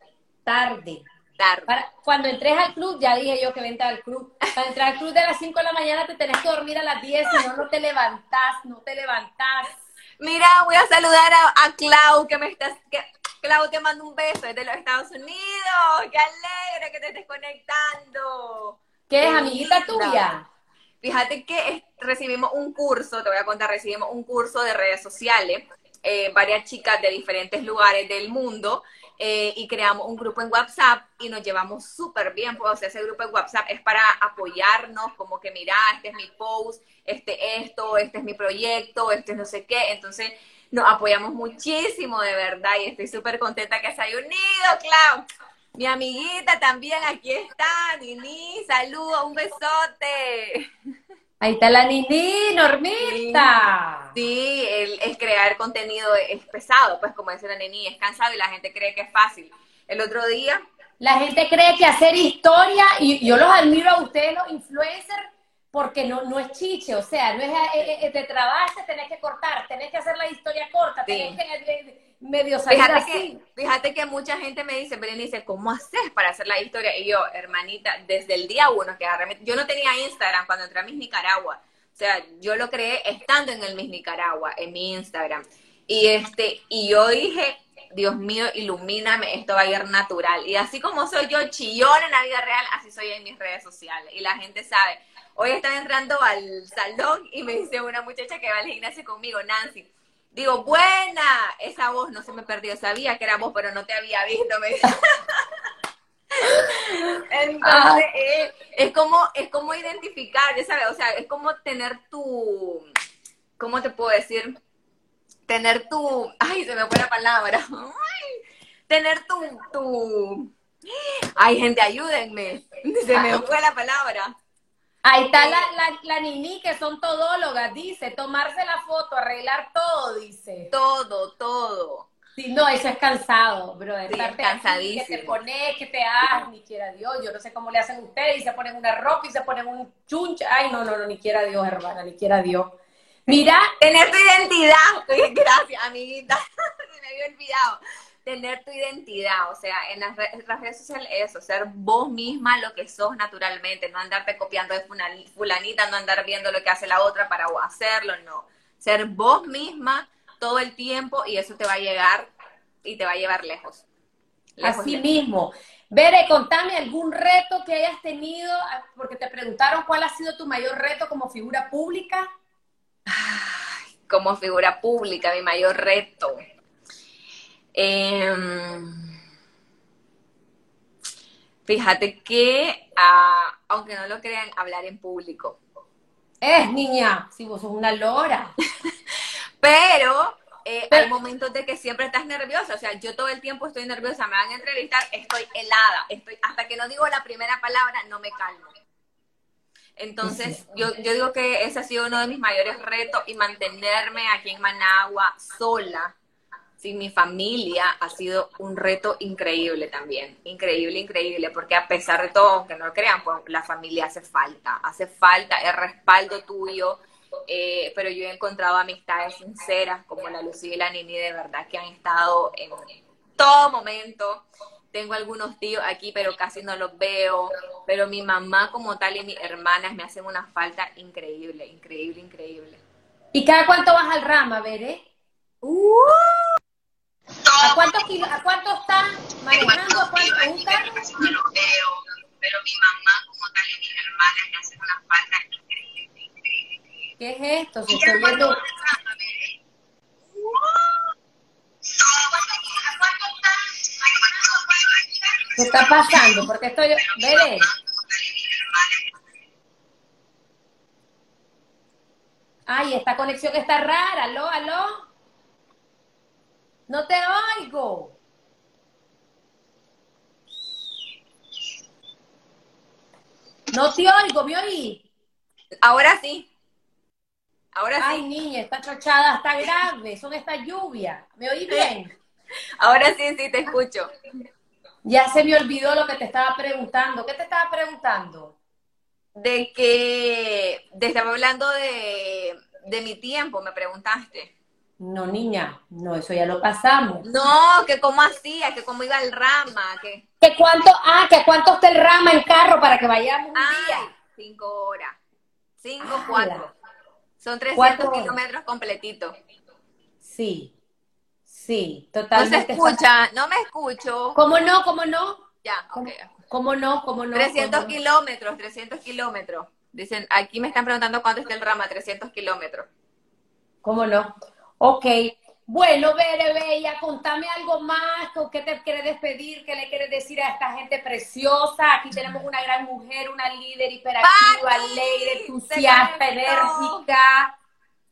Tarde. Tarde. Para- cuando entres al club, ya dije yo que vente al club. Para entrar al club de las 5 de la mañana te tenés que dormir a las 10, si no, no te levantás, no te levantás. Mira, voy a saludar a, a Clau, que me estás, que, Clau te mando un beso desde los Estados Unidos. Qué alegre que te estés conectando. ¿Qué es, amiguita tuya? Fíjate que es- recibimos un curso, te voy a contar, recibimos un curso de redes sociales, eh, varias chicas de diferentes lugares del mundo, eh, y creamos un grupo en WhatsApp y nos llevamos súper bien, pues, o sea, ese grupo en WhatsApp es para apoyarnos, como que mira, este es mi post, este esto, este es mi proyecto, este es no sé qué, entonces nos apoyamos muchísimo de verdad y estoy súper contenta que se haya unido, Clau. Mi amiguita también aquí está, Nini, saludos, un besote. Ahí está la Nini, Normita. Sí, el, el crear contenido es pesado, pues como dice la Nini, es cansado y la gente cree que es fácil. El otro día, La gente cree que hacer historia, y yo los admiro a ustedes, los influencers, porque no, no es chiche, o sea, no es eh, eh, te trabaste, tenés que cortar, tenés que hacer la historia corta, Sí. tenés que eh, medio salir fíjate así. que, fíjate que mucha gente me dice, Berenice, ¿cómo haces para hacer la historia? Y yo, hermanita, desde el día uno que agarré, yo no tenía Instagram cuando entré a Miss Nicaragua. O sea, yo lo creé estando en el Miss Nicaragua, en mi Instagram. Y este, y yo dije, Dios mío, ilumíname, esto va a ir natural. Y así como soy yo chillón en la vida real, así soy en mis redes sociales. Y la gente sabe. Hoy están entrando al salón y me dice una muchacha que va al gimnasio conmigo, Nancy. Digo, buena, esa voz no se me perdió, sabía que era vos, pero no te había visto. Me <laughs> Entonces, ah. eh, es como, es como identificar, ya sabes, o sea, es como tener tu, ¿cómo te puedo decir? Tener tu, ay, se me fue la palabra, tener tu, tu, ay, gente, ayúdenme, <laughs> se me fue la palabra. Ahí está la, la, la Nini, que son todólogas, dice, tomarse la foto, arreglar todo, dice. Todo, todo. Sí, no, eso es cansado, bro. Sí, cansadísimo. que te pones, que te hagas, ni quiera Dios. Yo no sé cómo le hacen ustedes y se ponen una ropa y se ponen un chuncha. Ay, no, no, no, ni quiera Dios, hermana, ni quiera Dios. Mira. Tener tu identidad. <laughs> Gracias, amiguita. <laughs> Se me había olvidado. Tener tu identidad, o sea, en las, redes sociales eso, ser vos misma lo que sos naturalmente, no andarte copiando de fulanita, no andar viendo lo que hace la otra para hacerlo, no. Ser vos misma todo el tiempo y eso te va a llegar y te va a llevar lejos. Así mismo. Bere, contame algún reto que hayas tenido, ah, porque te preguntaron cuál ha sido tu mayor reto como figura pública. como figura pública, mi mayor reto. Em, fíjate que, ah, aunque no lo crean, hablar en público. Es, niña, si vos sos una lora. <laughs> Pero eh, hay momentos de que siempre estás nerviosa, o sea, yo todo el tiempo estoy nerviosa, me van a entrevistar, estoy helada, estoy hasta que no digo la primera palabra no me calmo. Entonces, yo, yo digo que ese ha sido uno de mis mayores retos y mantenerme aquí en Managua sola, sin mi familia, ha sido un reto increíble también, increíble, increíble, porque a pesar de todo, aunque no lo crean, pues la familia hace falta, hace falta el respaldo tuyo, eh, pero yo he encontrado amistades sinceras como la Lucía y la Nini, de verdad que han estado en todo momento. Tengo algunos tíos aquí, pero casi no los veo. Pero mi mamá como tal y mis hermanas me hacen una falta increíble, increíble, increíble. ¿Y cada cuánto vas al rama, Bere? Uh, ¿A cuántos kilos, a cuánto estás manejando? ¿A cuánto, un carro? Veo, pero mi mamá como tal y mis hermanas me hacen una falta ¿Qué es esto? Se está viendo... ¿Qué está pasando? Porque estoy... Veré. Ay, esta conexión está rara. ¿Aló, aló? No te oigo. No te oigo, ¿me oí? Ahora sí. Ahora Ay, niña, esta chochada está grave, son esta lluvia. ¿Me oí bien? <laughs> Ahora sí, sí, te escucho. Ya se me olvidó lo que te estaba preguntando. ¿Qué te estaba preguntando? De que, de estaba hablando de, de mi tiempo, me preguntaste. No, niña, no, eso ya lo pasamos. No, que cómo hacía, que cómo iba el rama, que... ¿Que cuánto, ah, que cuánto está el rama en carro para que vayamos un día? Cinco horas. Cinco, cuatro. Son 300 kilómetros completitos. Sí, sí, totalmente. No se escucha, no me escucho. ¿Cómo no? ¿Cómo no? Ya, ok. ¿Cómo no? ¿Cómo no? 300 kilómetros, 300 kilómetros. Dicen, aquí me están preguntando cuánto está el rama, 300 kilómetros. ¿Cómo no? Ok, bueno, Bere Bella, contame algo más, ¿con qué te quieres despedir? ¿Qué le quieres decir a esta gente preciosa? Aquí tenemos una gran mujer, una líder hiperactiva, alegre, entusiasta, enérgica.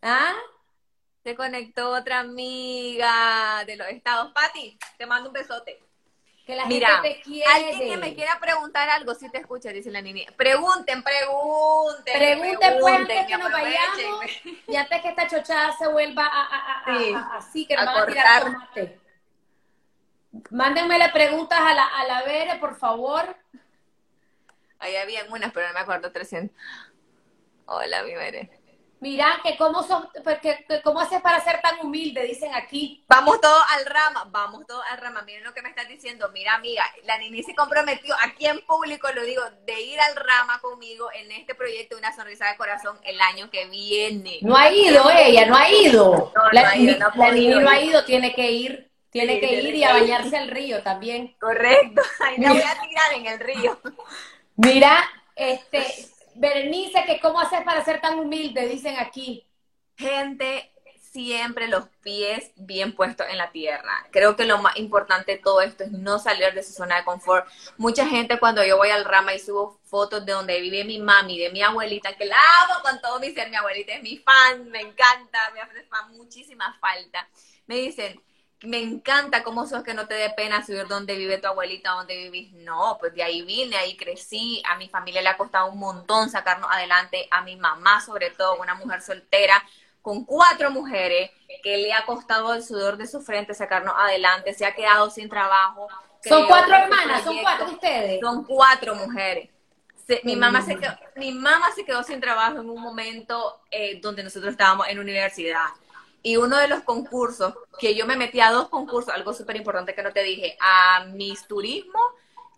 ¿Ah? Se conectó otra amiga de los estados. Pati, te mando un besote. Que la Mira, gente te quiere. Alguien que me quiera preguntar algo, si te escucha, dice la niña. Pregunten, pregunten. Pregunten, pues antes que nos vayamos y antes que esta chochada se vuelva a, a, a, así, que nos van a tirar tomate. Mándenme las preguntas a la, a la Vere, por favor. Ahí había unas, pero no me acuerdo 300. Hola, mi Vere. Mira, que cómo, son, porque, cómo haces para ser tan humilde, dicen aquí. Vamos todos al rama, vamos todos al rama. Miren lo que me estás diciendo. Mira, amiga, la Nini se comprometió, aquí en público lo digo, de ir al rama conmigo en este proyecto Una Sonrisa de Corazón el año que viene. No ha ido ella, no ha ido. la, Nini no ha ido, tiene que ir. Tiene Sí, que ir que y a bañarse al río también. Correcto. <laughs> Ahí la voy a tirar en el río. Mira, este, Berenice, que cómo haces para ser tan humilde, dicen aquí. Gente, siempre los pies bien puestos en la tierra. Creo que lo más importante de todo esto es no salir de su zona de confort. Mucha gente cuando yo voy al rama y subo fotos de donde vive mi mami, de mi abuelita, que la amo con todo mi ser, mi abuelita es mi fan, me encanta, me hace muchísima falta. Me dicen, me encanta cómo sos que no te dé pena subir donde vive tu abuelita, donde vivís. No, pues de ahí vine, ahí crecí, a mi familia le ha costado un montón sacarnos adelante, a mi mamá sobre todo, una mujer soltera, con cuatro mujeres, que le ha costado el sudor de su frente sacarnos adelante, se ha quedado sin trabajo. Son cuatro hermanas, son cuatro de ustedes. Son cuatro mujeres. Se- mi, mamá se lindo. quedó, mi mamá se quedó sin trabajo en un momento eh, donde nosotros estábamos en universidad. Y uno de los concursos, que yo me metí a dos concursos, algo súper importante que no te dije, a Miss Turismo,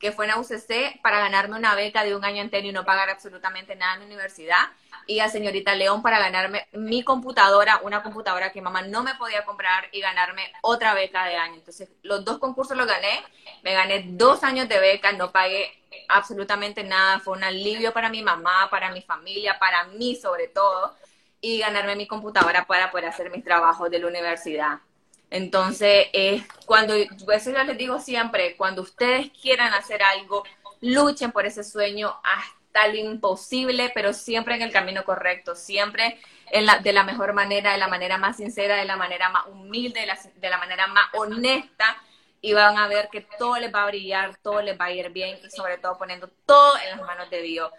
que fue en la para ganarme una beca de un año entero y no pagar absolutamente nada en la universidad. Y a Señorita León para ganarme mi computadora, una computadora que mamá no me podía comprar y ganarme otra beca de año. Entonces, los dos concursos los gané, me gané dos años de beca, no pagué absolutamente nada, fue un alivio para mi mamá, para mi familia, para mí sobre todo, y ganarme mi computadora para poder hacer mis trabajos de la universidad. Entonces, es cuando, eso yo les digo siempre, cuando ustedes quieran hacer algo, luchen por ese sueño hasta lo imposible, pero siempre en el camino correcto, siempre en la, de la mejor manera, de la manera más sincera, de la manera más humilde, de la, de la manera más honesta, y van a ver que todo les va a brillar, todo les va a ir bien, y sobre todo poniendo todo en las manos de Dios.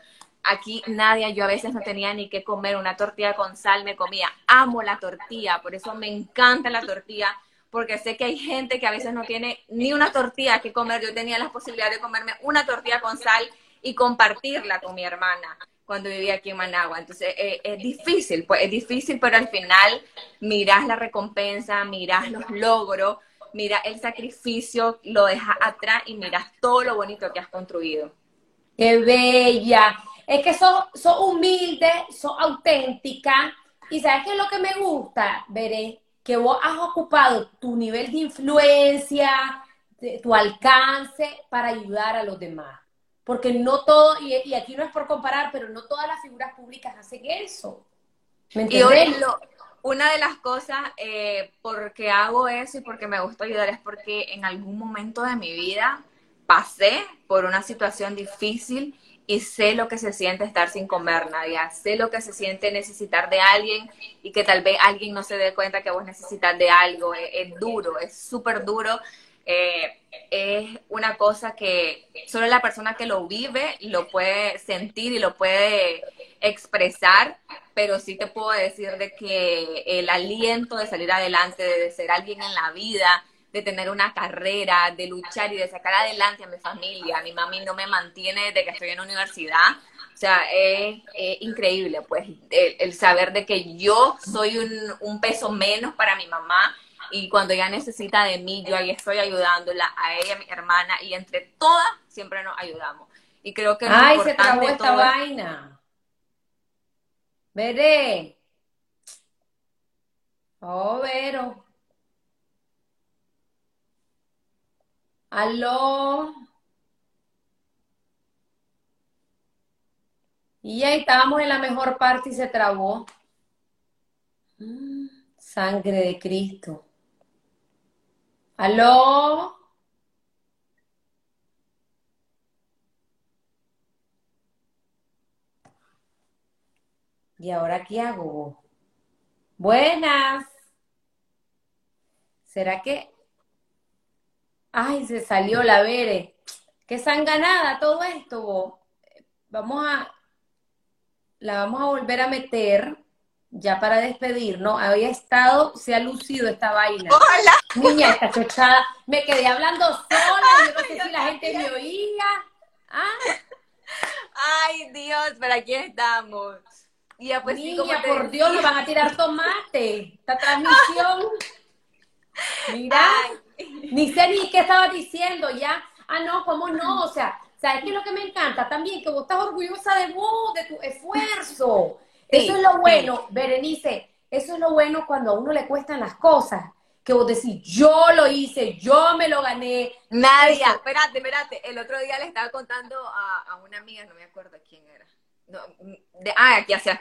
Aquí Nadia, yo a veces no tenía ni qué comer, una tortilla con sal me comía. Amo la tortilla, por eso me encanta la tortilla, porque sé que hay gente que a veces no tiene ni una tortilla que comer. Yo tenía la posibilidad de comerme una tortilla con sal y compartirla con mi hermana cuando vivía aquí en Managua. Entonces eh, es difícil, pues es difícil, pero al final mirás la recompensa, mirás los logros, mirás el sacrificio, lo dejas atrás y mirás todo lo bonito que has construido. ¡Qué bella! Es que sos, sos humilde, sos auténtica. Y ¿sabes qué es lo que me gusta, Veré? Que vos has ocupado tu nivel de influencia, de- tu alcance para ayudar a los demás. Porque no todo, y, y aquí no es por comparar, pero no todas las figuras públicas hacen eso. ¿Me Y hoy entendés? lo- una de las cosas eh, porque hago eso y porque me gusta ayudar es porque en algún momento de mi vida pasé por una situación difícil y sé lo que se siente estar sin comer, Nadia. Sé lo que se siente necesitar de alguien y que tal vez alguien no se dé cuenta que vos necesitas de algo. Es, duro, es súper duro. Eh, es una cosa que solo la persona que lo vive lo puede sentir y lo puede expresar, pero sí te puedo decir de que el aliento de salir adelante, de ser alguien en la vida, de tener una carrera, de luchar y de sacar adelante a mi familia. Mi mami no me mantiene desde que estoy en la universidad. O sea, es, es increíble, pues, el, el saber de que yo soy un, un peso menos para mi mamá y cuando ella necesita de mí, yo ahí estoy ayudándola, a ella, a mi hermana, y entre todas siempre nos ayudamos. Y creo que Ay, se trabó esta vaina. Veré. Oh, Vero. Aló. Y ahí estábamos en la mejor parte y se trabó. Mm, Sangre de Cristo. Aló. ¿Y ahora qué hago? Buenas. ¿Será que... Ay, se salió la Vere. Qué sanganada todo esto, vos. Vamos a... La vamos a volver a meter ya para despedirnos. Había estado, se ha lucido esta vaina. Hola. Niña, esta chochada. Me quedé hablando sola. Yo no sé si la gente me oía. Ah, Ay, Dios, ¿para quién estamos? Y ya pues Niña, por Dios, nos van a tirar tomate. Esta transmisión. <laughs> Mira, Ay, ni sé ni qué estaba diciendo ya. Ah, no, ¿cómo no? O sea, ¿sabes qué es lo que me encanta? También que vos estás orgullosa de vos, de tu esfuerzo. Sí, eso es lo sí. bueno, Berenice. Eso es lo bueno cuando a uno le cuestan las cosas. que vos decís, yo lo hice, yo me lo gané. Nadia, espérate, espérate. El otro día le estaba contando a, una amiga, no me acuerdo quién era. ah, aquí hacia.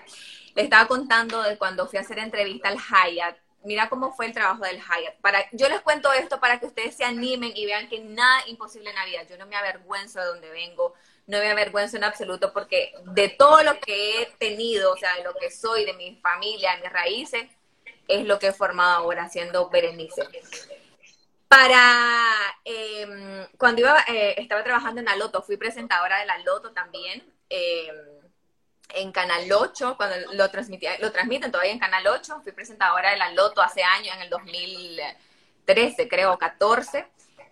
Le estaba contando de cuando fui a hacer entrevista al Hyatt. Mira cómo fue el trabajo del Hyatt. Yo les cuento esto para que ustedes se animen y vean que nada imposible en la vida. Yo no me avergüenzo de donde vengo, no me avergüenzo en absoluto porque de todo lo que he tenido, o sea, de lo que soy, de mi familia, de mis raíces, es lo que he formado ahora siendo Berenice. Para em, cuando iba, eh, estaba trabajando en la Loto, fui presentadora de la Loto también. Em, en Canal 8, cuando lo, transmitía, lo transmiten todavía en Canal 8, fui presentadora de la Loto hace años, en el 2013, creo, 14.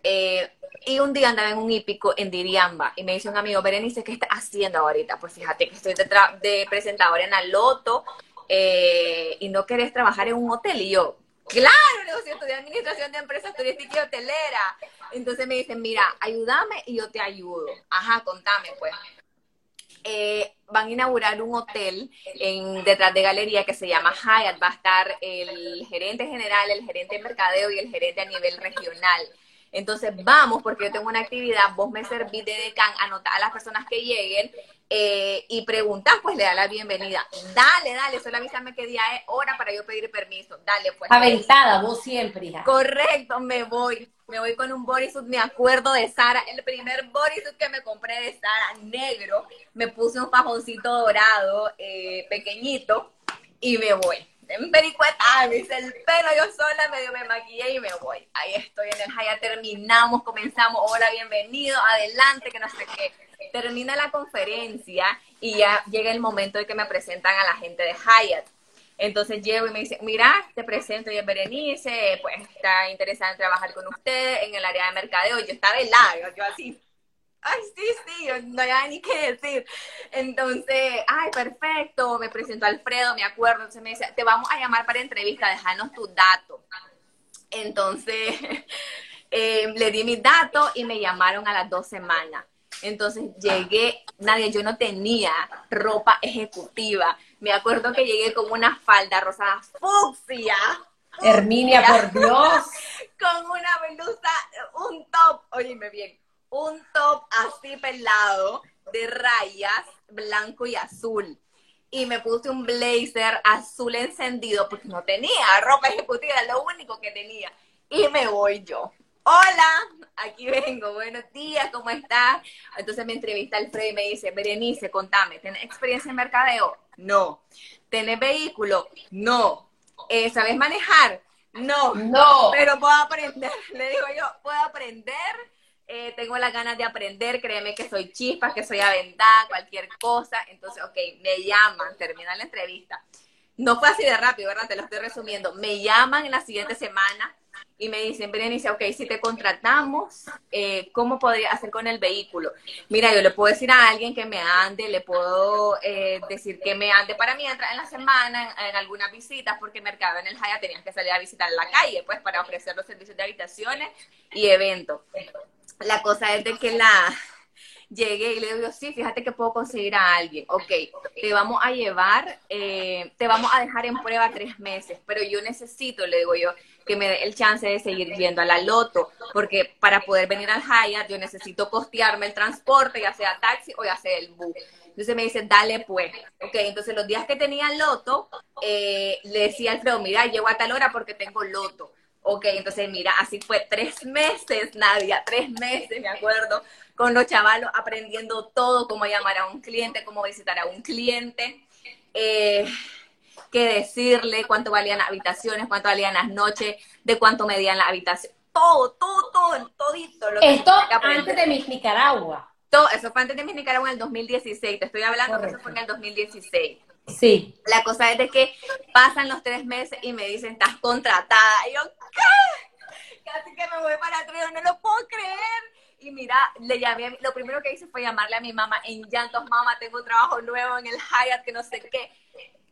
Eh, y un día andaba en un hípico en Diriamba y me dice un amigo, Berenice, ¿qué estás haciendo ahorita? Pues fíjate que estoy de, de presentadora en la Loto eh, y no querés trabajar en un hotel. Y yo, claro, negocio, estudié administración de empresas turísticas y hotelera. Entonces me dicen, mira, ayúdame y yo te ayudo. Ajá, contame pues. Eh, van a inaugurar un hotel en, detrás de galería que se llama Hyatt. Va a estar el gerente general, el gerente de mercadeo y el gerente a nivel regional. Entonces vamos, porque yo tengo una actividad, vos me servís de decán, anotar a las personas que lleguen eh, y preguntas, pues le da la bienvenida. Dale, dale, solo avísame qué día es hora para yo pedir permiso. Dale, pues. Aventada, vos siempre, hija. Correcto, me voy. Me voy con un bodysuit, me acuerdo de Sara, el primer bodysuit que me compré de Sara, negro. Me puse un fajoncito dorado, eh, pequeñito, y me voy en pericueta, me hice el pelo yo sola, medio me maquillé y me voy. Ahí estoy en el Hyatt, terminamos, comenzamos, hola, bienvenido, adelante, que no sé qué. Termina la conferencia y ya llega el momento de que me presentan a la gente de Hyatt. Entonces llego y me dice, mira, te presento, yo Berenice, pues está interesada en trabajar con usted en el área de mercadeo. Yo estaba helada, yo así, ay, sí, sí, no hay ni qué decir. Entonces, ay, perfecto, me presentó Alfredo, me acuerdo, entonces me dice, te vamos a llamar para entrevista, déjanos tus datos. Entonces, <laughs> eh, le di mis datos y me llamaron a las dos semanas. Entonces llegué, nadie, yo no tenía ropa ejecutiva. Me acuerdo que llegué con una falda rosada fucsia. Herminia, por <laughs> Dios. con una blusa, un top, óyeme bien, un top así pelado de rayas blanco y azul. Y me puse un blazer azul encendido porque no tenía ropa ejecutiva, lo único que tenía. Y me voy yo. Hola, aquí vengo, buenos días, ¿cómo estás? Entonces me entrevista Alfredo y me dice, Berenice, contame, ¿tienes experiencia en mercadeo? No. ¿Tienes vehículo? No. Eh, ¿Sabes manejar? No. No. Pero puedo aprender. <laughs> Le digo yo, puedo aprender eh, tengo las ganas de aprender, créeme que soy chispa, que soy aventada, cualquier cosa. Entonces, ok, me llaman, termina la entrevista. No fue así de rápido, ¿verdad? Te lo estoy resumiendo. Me llaman en la siguiente semana y me dicen, Berenice, ok, si te contratamos, eh, ¿cómo podría hacer con el vehículo? Mira, yo le puedo decir a alguien que me ande, le puedo eh, decir que me ande para mí entrar en la semana, en, algunas visitas, porque Mercado en el Haya tenías que salir a visitar la calle, pues, para ofrecer los servicios de habitaciones y eventos la cosa es de que la <laughs> llegué y le digo, sí, fíjate que puedo conseguir a alguien. Ok, te vamos a llevar, eh, te vamos a dejar en prueba tres meses, pero yo necesito, le digo yo, que me dé el chance de seguir yendo a la loto, porque para poder venir al Hyatt yo necesito costearme el transporte, ya sea taxi o ya sea el bus. Entonces me dice, dale pues. Ok, entonces los días que tenía loto, eh, le decía al Alfredo, mira, llego a tal hora porque tengo loto. Ok, entonces mira, así fue tres meses, Nadia, tres meses, me acuerdo, con los chavalos aprendiendo todo, cómo llamar a un cliente, cómo visitar a un cliente, eh, qué decirle, cuánto valían las habitaciones, cuánto valían las noches, de cuánto medían las habitaciones, todo, todo, todo, todito. Lo que Esto antes de mi Nicaragua. Todo, eso fue antes de mi Nicaragua en el 2016, te estoy hablando que eso fue en el 2016. Sí. La cosa es de que pasan los tres meses y me dicen, estás contratada. Y yo, ¿qué? <laughs> Casi que me voy para atrás, no lo puedo creer. Y mira, le llamé, lo primero que hice fue llamarle a mi mamá en llantos, mamá, tengo trabajo nuevo en el Hyatt, que no sé qué.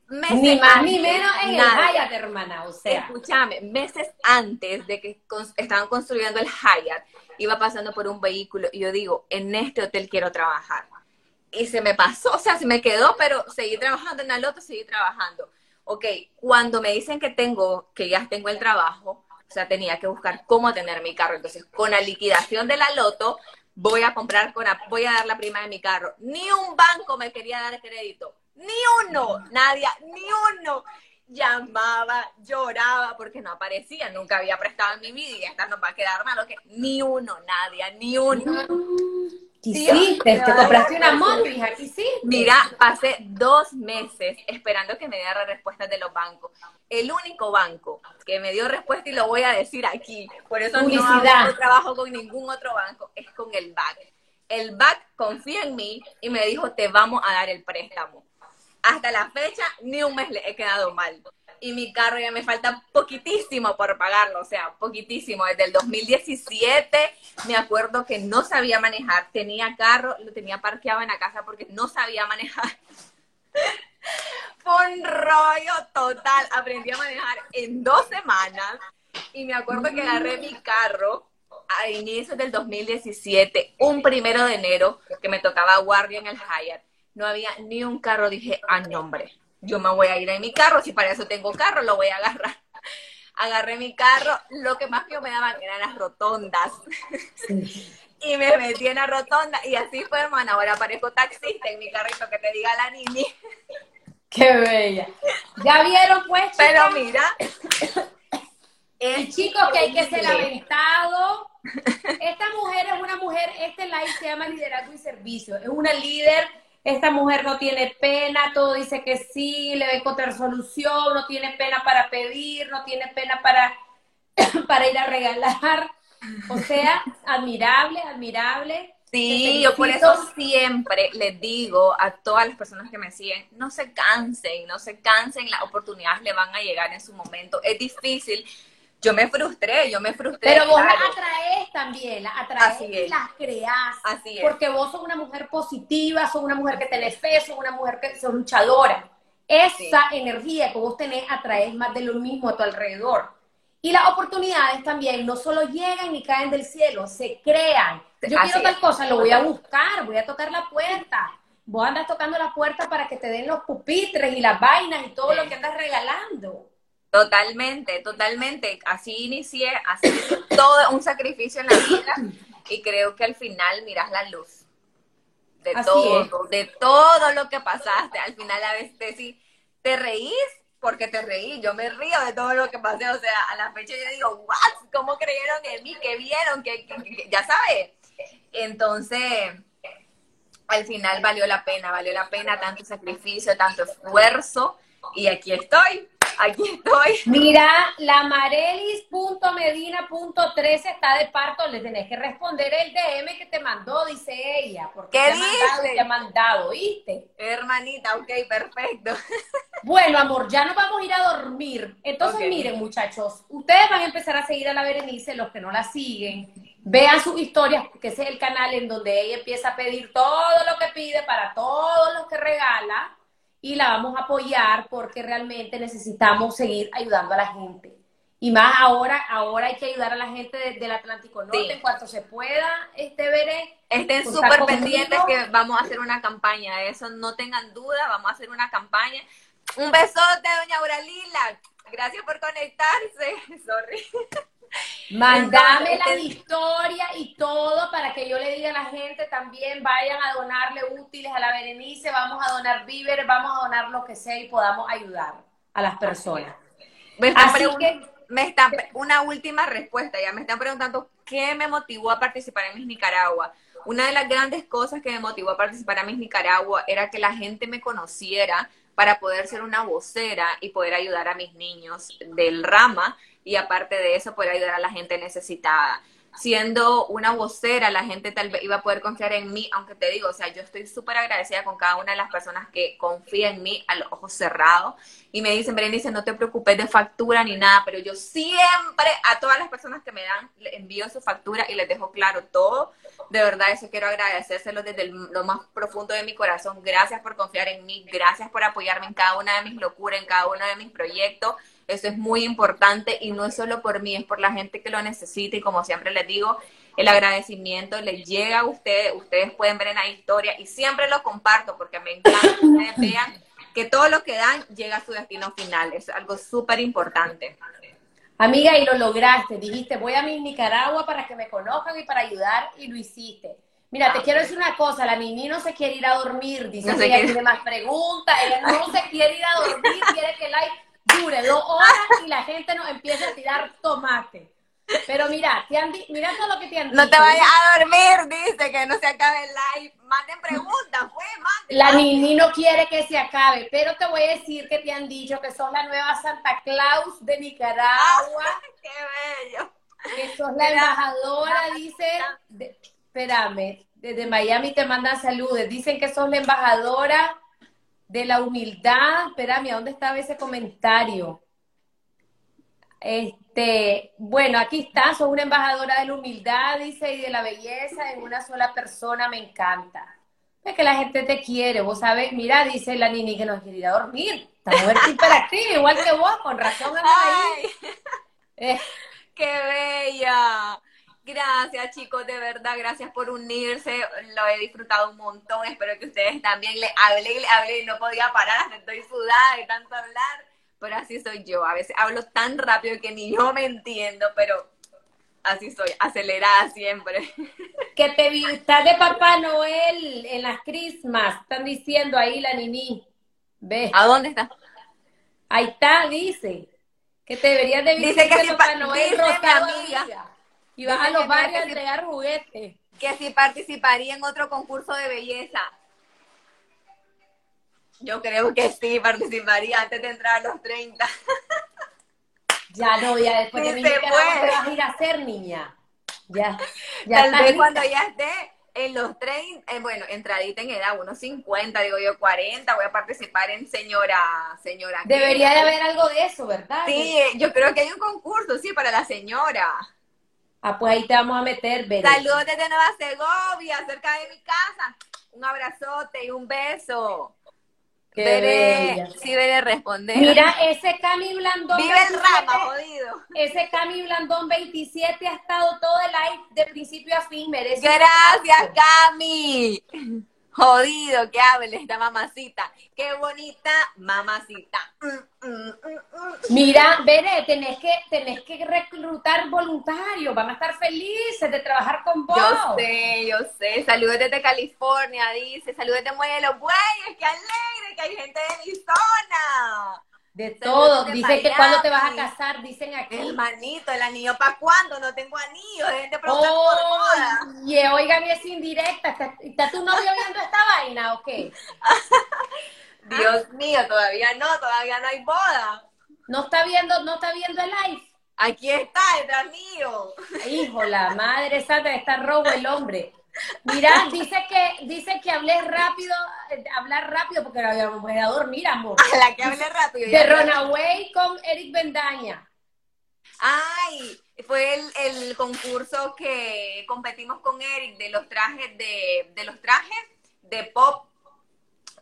ni más ni menos en el Hyatt, hermana, o sea. Escúchame, meses antes de que estaban construyendo el Hyatt, iba pasando por un vehículo y yo digo, en este hotel quiero trabajar y se me pasó, o sea, se me quedó, pero seguí trabajando en la loto, seguí trabajando. Ok, cuando me dicen que tengo, que ya tengo el trabajo, O sea, tenía que buscar cómo tener mi carro. Entonces, con la liquidación de la loto, voy a comprar, con voy a dar la prima de mi carro. Ni un banco me quería dar crédito. Ni uno, nadie, ni uno. Llamaba, lloraba porque no aparecía, nunca había prestado en mi vida y esta no va a quedar malo que ni uno, nadie, ni uno. ¿Qué hiciste? ¿Te compraste una? ¿Qué hiciste? Mira, pasé dos meses esperando que me diera respuestas de los bancos. El único banco que me dio respuesta, y lo voy a decir aquí, por eso no trabajo con ningún otro banco, es con el BAC. El BAC confía en mí y me dijo, te vamos a dar el préstamo. Hasta la fecha, ni un mes le he quedado mal y mi carro ya me falta poquitísimo por pagarlo, o sea, poquitísimo. Desde el 2017 me acuerdo que no sabía manejar, tenía carro, lo tenía parqueado en la casa porque no sabía manejar. <laughs> Fue un rollo total, aprendí a manejar en dos semanas y me acuerdo que agarré mi carro a inicios del 2017, un primero de enero, que me tocaba guardia en el Hyatt. No había ni un carro, dije, a nombre yo me voy a ir en mi carro, si para eso tengo carro, lo voy a agarrar. <laughs> Agarré mi carro, lo que más yo me daban eran las rotondas. <laughs> y me metí en la rotonda y así fue, hermana. Ahora parezco taxista en mi carrito que te diga la Nini. <laughs> Qué bella. ¿Ya vieron pues? Pero mira. <coughs> El chico que hay que ser aventado. Esta mujer es una mujer, este live se llama liderazgo y servicio. Es una líder esta mujer no tiene pena, todo dice que sí, le va a encontrar solución, no tiene pena para pedir, no tiene pena para, <coughs> para ir a regalar. O sea, admirable, admirable. Sí, yo por eso siempre les digo a todas las personas que me siguen, no se cansen, no se cansen, las oportunidades le van a llegar en su momento. Es difícil, yo me frustré, yo me frustré. Pero vos las atraes también, las atraes y las creas. Así es. Porque vos sos una mujer positiva, sos una mujer que tenés fe, sos una mujer que sos luchadora. Esa energía que vos tenés atraes más de lo mismo a tu alrededor. Y las oportunidades también no solo llegan ni caen del cielo, se crean. Yo quiero tal cosa, lo voy a buscar, voy a tocar la puerta. Vos andas tocando la puerta para que te den los pupitres y las vainas y todo lo que andas regalando. Totalmente, totalmente. Así inicié, así todo un sacrificio en la vida y creo que al final miras la luz de todo, de todo lo que pasaste. Al final a veces te, te reís porque te reí, yo me río de todo lo que pasé, o sea, a la fecha yo digo, what, ¿cómo creyeron en mí? ¿Qué vieron? que ya sabes. Entonces, al final valió la pena, valió la pena tanto sacrificio, tanto esfuerzo, y aquí estoy aquí estoy. Mira, la marelis.medina.13 está de parto, le tenés que responder el DM que te mandó, dice ella. Porque ¿Qué te dice? Mandado, te ha mandado, ¿viste? Hermanita, ok, perfecto. <laughs> Bueno, amor, ya nos vamos a ir a dormir. Entonces, miren, muchachos, ustedes van a empezar a seguir a la Berenice, los que no la siguen. Vean sus historias, que ese es el canal en donde ella empieza a pedir todo lo que pide para todos los que regala y la vamos a apoyar porque realmente necesitamos seguir ayudando a la gente. Y más ahora, ahora hay que ayudar a la gente del Atlántico Norte en cuanto se pueda, este veré. Estén súper pendientes que vamos a hacer una campaña, eso no tengan duda, vamos a hacer una campaña. Un besote, doña Auralila. Gracias por conectarse. <laughs> Sorry. Mándame la historia y todo para que yo le diga a la gente también, vayan a donarle útiles a la Berenice, vamos a donar víveres, vamos a donar lo que sea y podamos ayudar a las personas. Me Así que, me están, una última respuesta, ya me están preguntando qué me motivó a participar en Miss Nicaragua. Una de las grandes cosas que me motivó a participar en Miss Nicaragua era que la gente me conociera para poder ser una vocera y poder ayudar a mis niños del rama y aparte de eso poder ayudar a la gente necesitada. Siendo una vocera, la gente tal vez iba a poder confiar en mí, aunque te digo, o sea, yo estoy súper agradecida con cada una de las personas que confía en mí a los ojos cerrados y me dicen, Berenice, no te preocupes de factura ni nada, pero yo siempre a todas las personas que me dan, les envío su factura y les dejo claro todo. De verdad, eso quiero agradecérselo desde lo más profundo de mi corazón. Gracias por confiar en mí, gracias por apoyarme en cada una de mis locuras, en cada uno de mis proyectos eso es muy importante y no es solo por mí, es por la gente que lo necesita y como siempre les digo, el agradecimiento les llega a ustedes, ustedes pueden ver en la historia y siempre lo comparto porque me encanta que ustedes <laughs> vean que todo lo que dan llega a su destino final, es algo súper importante. Amiga, y lo lograste. Dijiste, voy a mi Nicaragua para que me conozcan y para ayudar, y lo hiciste. Mira, te quiero decir una cosa, la Nini no se quiere ir a dormir, dice No que ella quiere. tiene más preguntas, ella no se quiere ir a dormir, quiere que el live dure dos horas y la gente nos empiece a tirar tomate. Pero mira, te han mira todo lo que te han No te dicho. vayas a dormir, dice que no se acabe el live. Manden preguntas, pues, manden. La Nini no quiere que se acabe, pero te voy a decir que te han dicho que sos la nueva Santa Claus de Nicaragua, <laughs> Qué bello. que sos la embajadora, dice, de- espérame, desde Miami te mandan saludos, dicen que sos la embajadora de la humildad, espérame, ¿a dónde estaba ese comentario? Este, bueno, aquí está, sos una embajadora de la humildad, dice, y de la belleza en una sola persona, me encanta. Es que la gente te quiere, vos sabés, mira, dice la Nini que nos quiere ir a dormir. Esta mujer hiperactiva, igual que vos, con razón ahí. Eh, qué bella. Gracias, chicos, de verdad, gracias por unirse. Lo he disfrutado un montón. Espero que ustedes también le hablé y le hablé y no podía parar, hasta <laughs> estoy sudada de tanto hablar. Pero así soy yo. A veces hablo tan rápido que ni yo me entiendo, pero así soy, acelerada siempre. <laughs> que te vi, estás de Papá Noel en las Christmas, están diciendo ahí la Nini. Ve, ¿A dónde está? ahí está, dice. Que te deberías de que de Papá pa- Noel dice mi rosado, amiga. amiga. Y vas Dice a los barrios a entregar juguetes. Que si participaría en otro concurso de belleza. Yo creo que sí, participaría antes de entrar a los 30. <laughs> Ya no, ya después de mi se puede. ¿qué vas a ir a hacer, niña? Ya, ya Tal vez cuando ya esté en los 30, eh, bueno, entradita en edad, unos 50, digo yo 40, voy a participar en señora, señora. Debería de haber algo de eso, ¿verdad? Sí, yo creo que hay un concurso, sí, para la señora. Ah, pues ahí te vamos a meter, Bere. Saludos desde Nueva Segovia, cerca de mi casa. Un abrazote y un beso. Qué bella. sí, veré responder. Mira, ese Cami Blandón. Vive el 27, rama, jodido. Ese Cami Blandón 27 ha estado todo el live de principio a fin. Merece Gracias. Cami. Jodido que hable esta mamacita. Qué bonita mamacita. Mm, mm, mm, mm. Mira, Bere, tenés que, tenés que reclutar voluntarios. Van a estar felices de trabajar con vos. Yo sé, yo sé. Saludos desde California, dice. Saludos desde Muelle de los Bueyes. Qué alegre que hay gente de mi zona. De todo. Dice que cuando te vas a casar, dicen aquí. El manito, el anillo, ¿para cuándo? No tengo anillo. Preguntar por moda. Oye, oigan, es indirecta. ¿Está, está tu novio viendo esta vaina o qué? <laughs> Dios mío, todavía no, todavía no hay boda. ¿No está viendo, no está viendo el live? Aquí está, detrás mío. Hijo, la madre santa, está robo el hombre. Mira, <laughs> dice que, dice que hablé rápido, eh, hablar rápido porque la voy a dormir, amor. A la que hable rápido. De. Runaway con Eric Bendaña. Ay, fue el, el concurso que competimos con Eric de los trajes de, de los trajes de pop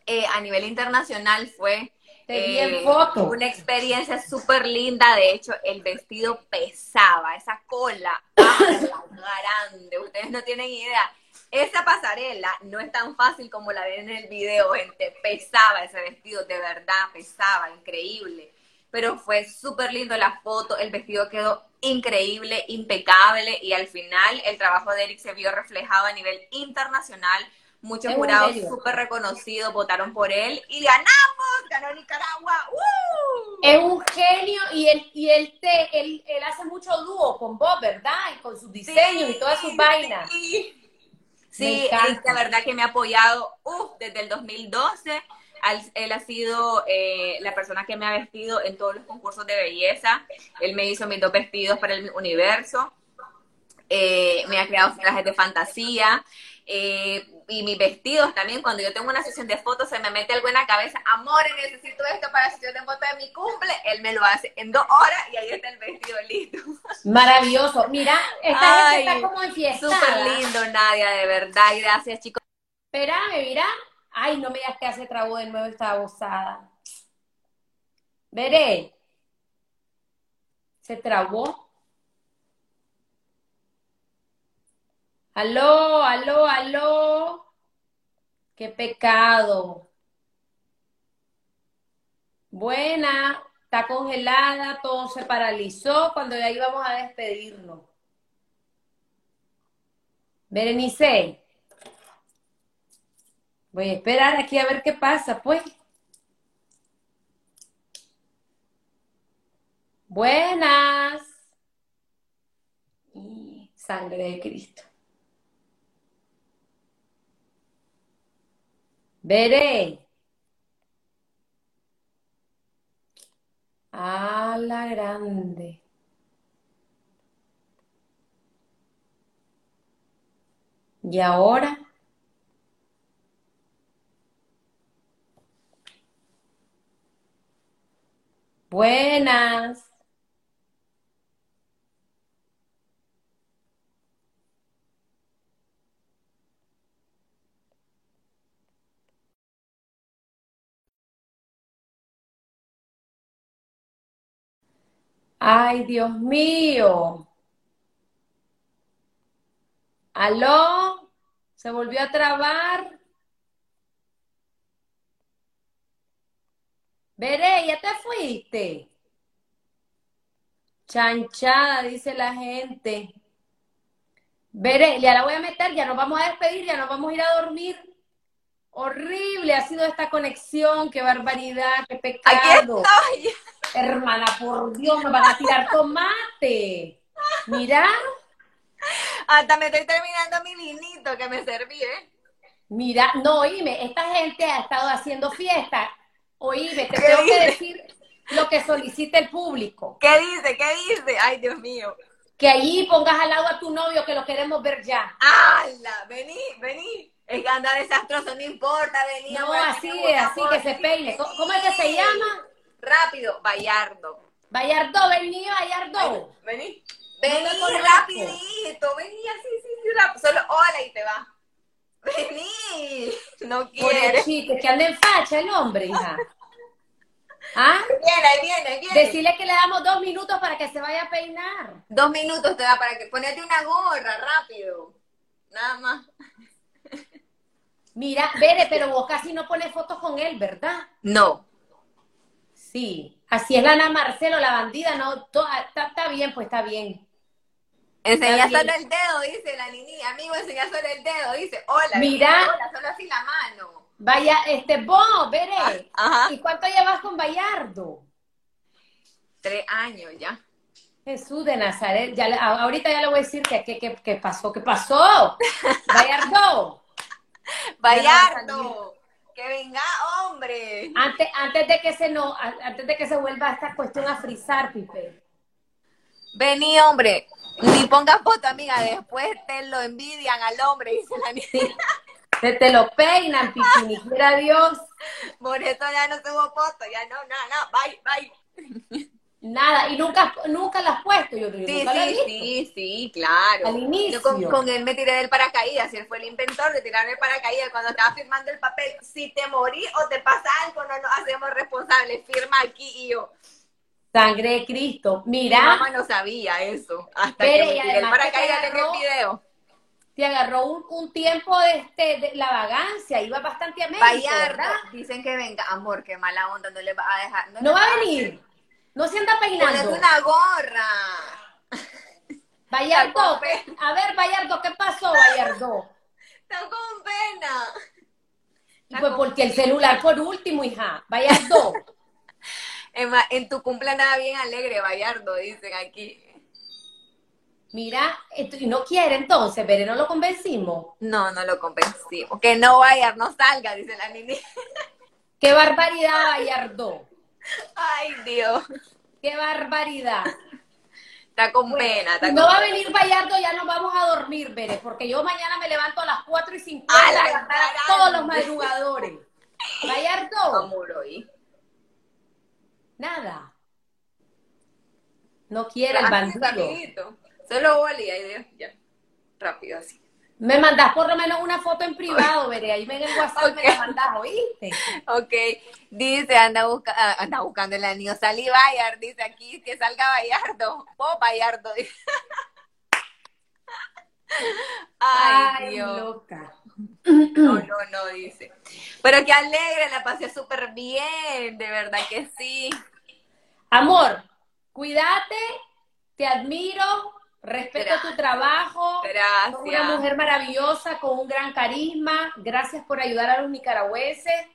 eh, a nivel internacional fue eh, una experiencia súper linda. De hecho, el vestido pesaba, esa cola ah, <laughs> grande. Ustedes no tienen idea. Esa pasarela no es tan fácil como la ven en el video, gente. Pesaba ese vestido, de verdad, pesaba, increíble. Pero fue súper lindo la foto, el vestido quedó increíble, impecable y al final el trabajo de Eric se vio reflejado a nivel internacional. Muchos jurados súper reconocidos votaron por él y ganamos, ganó Nicaragua. ¡Uh! Es un genio y él, y él te, él, él hace mucho dúo con vos, ¿verdad? Y con sus diseños y todas sus vainas. Sí, Sí, es la verdad que me ha apoyado desde el 2012. Al- él ha sido eh, la persona que me ha vestido en todos los concursos de belleza. Él me hizo mis dos vestidos para el universo. Eh, me ha creado trajes de fantasía. eh, y mis vestidos también, cuando yo tengo una sesión de fotos, se me mete algo en la cabeza, amor, necesito esto para la sesión de fotos de mi cumple, él me lo hace en dos horas y ahí está el vestido listo. Maravilloso. Mira, esta Ay, gente está como en fiesta. Súper lindo, Nadia, de verdad. Gracias, chicos. Espérame, mira. Ay, no me digas que hace trabo de nuevo esta bozada. Veré. ¿Se trabó? Aló, aló, aló. Qué pecado. Buena. está congelada, todo se paralizó cuando ya íbamos a despedirnos. Berenice, voy a esperar aquí a ver qué pasa, pues. Buenas. Sangre de Cristo. Veré. A la grande. Y ahora. Buenas. Ay, Dios mío. ¿Aló? ¿Se volvió a trabar? Veré, ya te fuiste. Chanchada, dice la gente. Veré, ya la voy a meter, ya nos vamos a despedir, ya nos vamos a ir a dormir. Horrible ha sido esta conexión, qué barbaridad, qué pecado. Aquí estoy. <laughs> Hermana, por Dios, nos van a tirar tomate. Mira, Hasta me estoy terminando mi vinito que me serví, ¿eh? mira, no, oíme, esta gente ha estado haciendo fiesta. Oíme, te ¿Qué tengo que decir lo que solicita el público. ¿Qué dice? ¿Qué dice? Ay, Dios mío. Que allí pongas al lado a tu novio que lo queremos ver ya. ¡Hala! Vení, vení. Es que anda desastroso, no importa, vení. No, así, así que se peine. ¿Cómo es que se llama? Rápido, Bayardo. Bayardo, vení, Bayardo. Vení. No Vení conozco. rapidito, vení así, sí, sí, rápido. Solo hola y te va. Vení. No quiere. Pobrecito, que anda en facha el hombre, hija. <laughs> ¿Ah? Viene, ahí viene, ahí viene. Decirle que le damos dos minutos para que se vaya a peinar. Dos minutos te da para que ponete una gorra, rápido. Nada más. Mira, Bere, pero vos casi no pones fotos con él, ¿verdad? No. Sí. Así es la Ana Marcelo, la bandida, no, to- está, está bien, pues está bien. Enseña Está solo el dedo, dice la Nini. Amigo, enseña solo el dedo, dice. Hola. Mira. dice, Hola, solo así la mano. Vaya, este, vos, Bere, Ajá. ¿y cuánto llevas con Bayardo? Tres años ya. Jesús de Nazaret, ya ahorita ya le voy a decir que, que, que, que pasó, ¿qué pasó? <laughs> Bayardo, Bayardo. Que venga, hombre. antes, antes de que se no, antes de que se vuelva esta cuestión a frizar, Pipe. Vení, hombre. Ni pongas foto, amiga. Después te lo envidian al hombre, dice la Nini. <laughs> Te, te lo peinan, Pipi, ni quiera Dios. Por eso ya no subo foto. Ya no, no, no. Bye, bye. Nada, y nunca, nunca la has puesto, yo, yo Sí, nunca la he sí, visto. sí, sí, claro. Al inicio. Yo con, con él me tiré del paracaídas, él fue el inventor de tirarme el paracaídas cuando estaba firmando el papel. Si te morí o te pasa algo, no nos hacemos responsables. Firma aquí y yo. Sangre de Cristo. Mi Mira, mamá no sabía eso. Hasta que me tiré el paracaídas en el video. te agarró un, un tiempo de, este, de la vagancia, iba bastante a México, Vallardo. ¿verdad? Dicen que venga. Amor, qué mala onda, no le va a dejar. No va a venir. No se anda Ponete peinando. una gorra. <laughs> Bayardo, a ver, Bayardo, ¿qué pasó, Bayardo? Está con pena. Y pues porque el celular por último, hija. Bayardo, <laughs> Emma, en tu cumple nada bien alegre, Bayardo, dicen aquí. mira, y no quiere entonces, pero no lo convencimos. No, no lo convencimos. Que no vaya, no salga, dice la Nini. <laughs> Qué barbaridad, Bayardo. Ay, Dios. Qué barbaridad. Está con pena. Está con no va a venir Bayardo, ya nos vamos a dormir, Bere, porque yo mañana me levanto a las 4 y 50 ¡A a todos los madrugadores. Bayardo, Amor, hoy. nada. No quiere el bandido. Solo ay Dios, ya. Rápido, así. Me mandas por lo menos una foto en privado, Bere. Ahí ven el WhatsApp, me la Ok. mandas, ¿oíste? Ok, dice, anda, busca, ah, anda buscando el anillo. Salí Bayard, dice aquí, que salga Bayardo. Oh, Bayardo. dice. Ay, Dios. loca. No, no, no, dice. Pero qué alegre, la pasé súper bien, de verdad que sí. Amor, cuídate, te admiro, respeto tu trabajo. Gracias. una mujer maravillosa con un gran carisma. Gracias por ayudar a los nicaragüenses,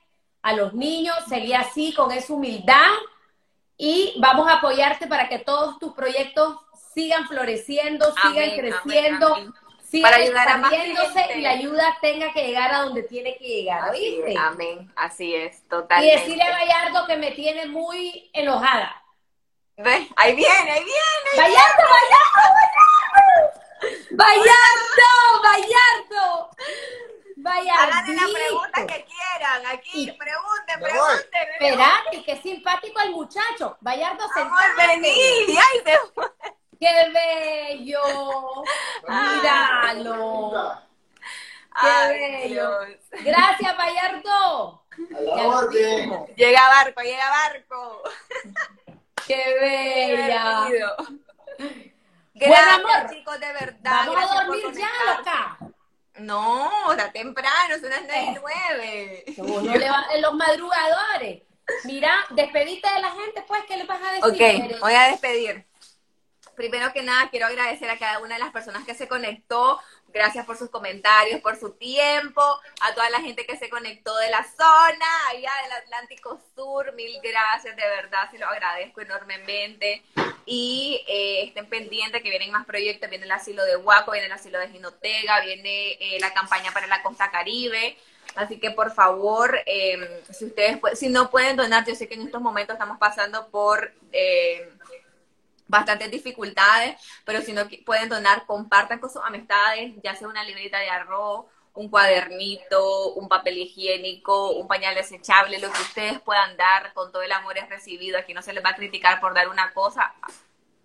a los niños. Seguí así, con esa humildad. Y vamos a apoyarte para que todos tus proyectos sigan floreciendo, sigan creciendo para ayudar a más y la ayuda tenga que llegar a donde tiene que llegar, ¿oíste? amén, así es, totalmente. Y decirle a Gallardo que me tiene muy enojada. ¿Ves? Ahí viene, ahí viene. Gallardo, Gallardo, Gallardo. Gallardo, Gallardo. Háganle la pregunta que quieran. Aquí, pregunten, pregunten. Espérate, qué simpático el muchacho. Gallardo, se vení. Ay, se ¡Qué bello! ¡Míralo! ¡Qué bello! Gracias, Bayardo. Llega barco, llega barco. ¡Qué bella! Gracias, amor. chicos, de verdad. Vamos a dormir ya, loca. No, está temprano, son las nueve y nueve. los madrugadores. Mira, despedite de la gente, pues, ¿qué le vas a decir? Ok, voy a despedir primero que nada quiero agradecer a cada una de las personas que se conectó. Gracias por sus comentarios, por su tiempo, a toda la gente que se conectó de la zona, allá del Atlántico Sur, mil gracias, de verdad, se lo agradezco enormemente. Y eh, estén pendientes que vienen más proyectos, viene el asilo de Huaco, viene el asilo de Ginotega, viene eh, la campaña para la costa caribe. Así que por favor, em, si ustedes si no pueden donar, yo sé que en estos momentos estamos pasando por eh, bastantes dificultades, pero si no pueden donar, compartan con sus amistades, ya sea una libreta de arroz, un cuadernito, un papel higiénico, un pañal desechable, lo que ustedes puedan dar con todo el amor es recibido. Aquí no se les va a criticar por dar una cosa,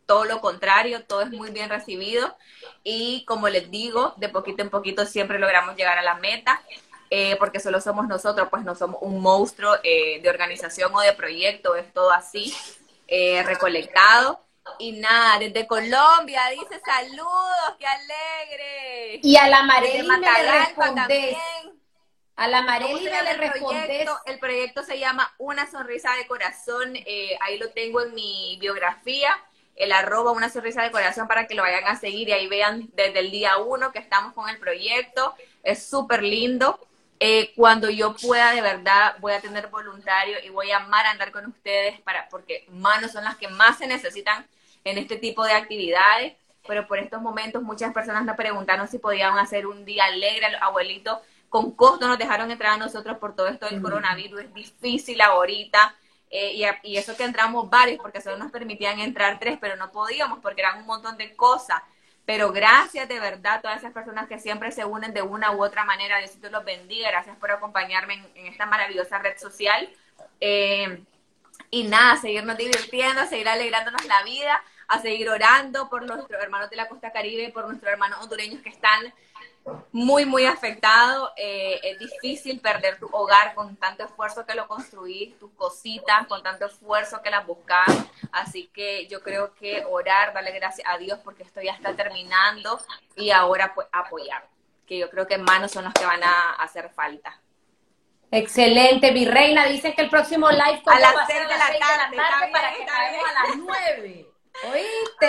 todo lo contrario, todo es muy bien recibido. Y como les digo, de poquito en poquito siempre logramos llegar a la meta. Eh, porque solo somos nosotros, pues no somos un monstruo eh, de organización o de proyecto, es todo así, eh, recolectado. Y nada, desde Colombia dice saludos, qué alegre. Y a la Marely le respondes. A la Marely le respondes. El proyecto se llama Una Sonrisa de Corazón. Eh, ahí lo tengo en mi biografía. El arroba Una Sonrisa de Corazón para que lo vayan a seguir y ahí vean desde el día uno que estamos con el proyecto. Es súper lindo. Eh, cuando yo pueda, de verdad, voy a tener voluntario y voy a amar andar con ustedes para, porque manos son las que más se necesitan en este tipo de actividades, pero por estos momentos muchas personas nos preguntaron si podían hacer un día alegre a los abuelitos. Con costo nos dejaron entrar a nosotros por todo esto del coronavirus. Es difícil ahorita. Eh, y, eso que entramos varios, porque solo nos permitían entrar tres, pero no podíamos porque eran un montón de cosas. Pero gracias de verdad a todas esas personas que siempre se unen de una u otra manera. Diosito los bendiga. Gracias por acompañarme en, esta maravillosa red social. Eh, y nada, seguirnos divirtiendo, seguir alegrándonos la vida, a seguir orando por nuestros hermanos de la costa caribe, por nuestros hermanos hondureños que están muy, muy afectados. Eh, es difícil perder tu hogar con tanto esfuerzo que lo construís, tus cositas, con tanto esfuerzo que las buscas. Así que yo creo que orar, darle gracias a Dios porque esto ya está terminando y ahora pues apoyar, que yo creo que manos son los que van a hacer falta. Excelente, mi reina. Dicen que el próximo live a las 6 de, la tarde, para que caigamos a las 9. ¿Oíste?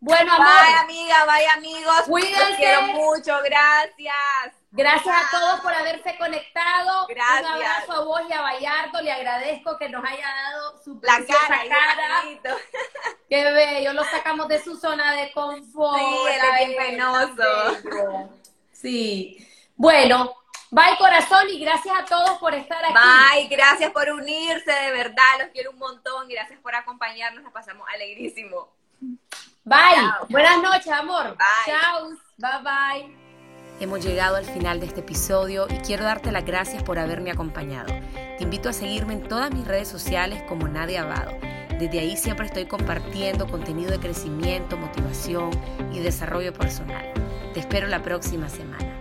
Bueno, amor. Bye, amiga, bye, amigos. Cuídense. Los quiero mucho, gracias. Gracias a todos por haberse conectado. Gracias. Un abrazo a vos y a Vallardo. Le agradezco que nos haya dado su La cara. cara. <laughs> Qué bello. Lo sacamos de su zona de confort. Sí, era bien penoso. Sí. Bueno, Bye corazón y gracias a todos por estar aquí. Bye, gracias por unirse, de verdad, los quiero un montón, gracias por acompañarnos, nos pasamos alegrísimo. Bye, buenas noches, amor. Bye. Chao, bye bye. Hemos llegado al final de este episodio y quiero darte las gracias por haberme acompañado. Te invito a seguirme en todas mis redes sociales como Nadia Abado. Desde ahí siempre estoy compartiendo contenido de crecimiento, motivación y desarrollo personal. Te espero la próxima semana.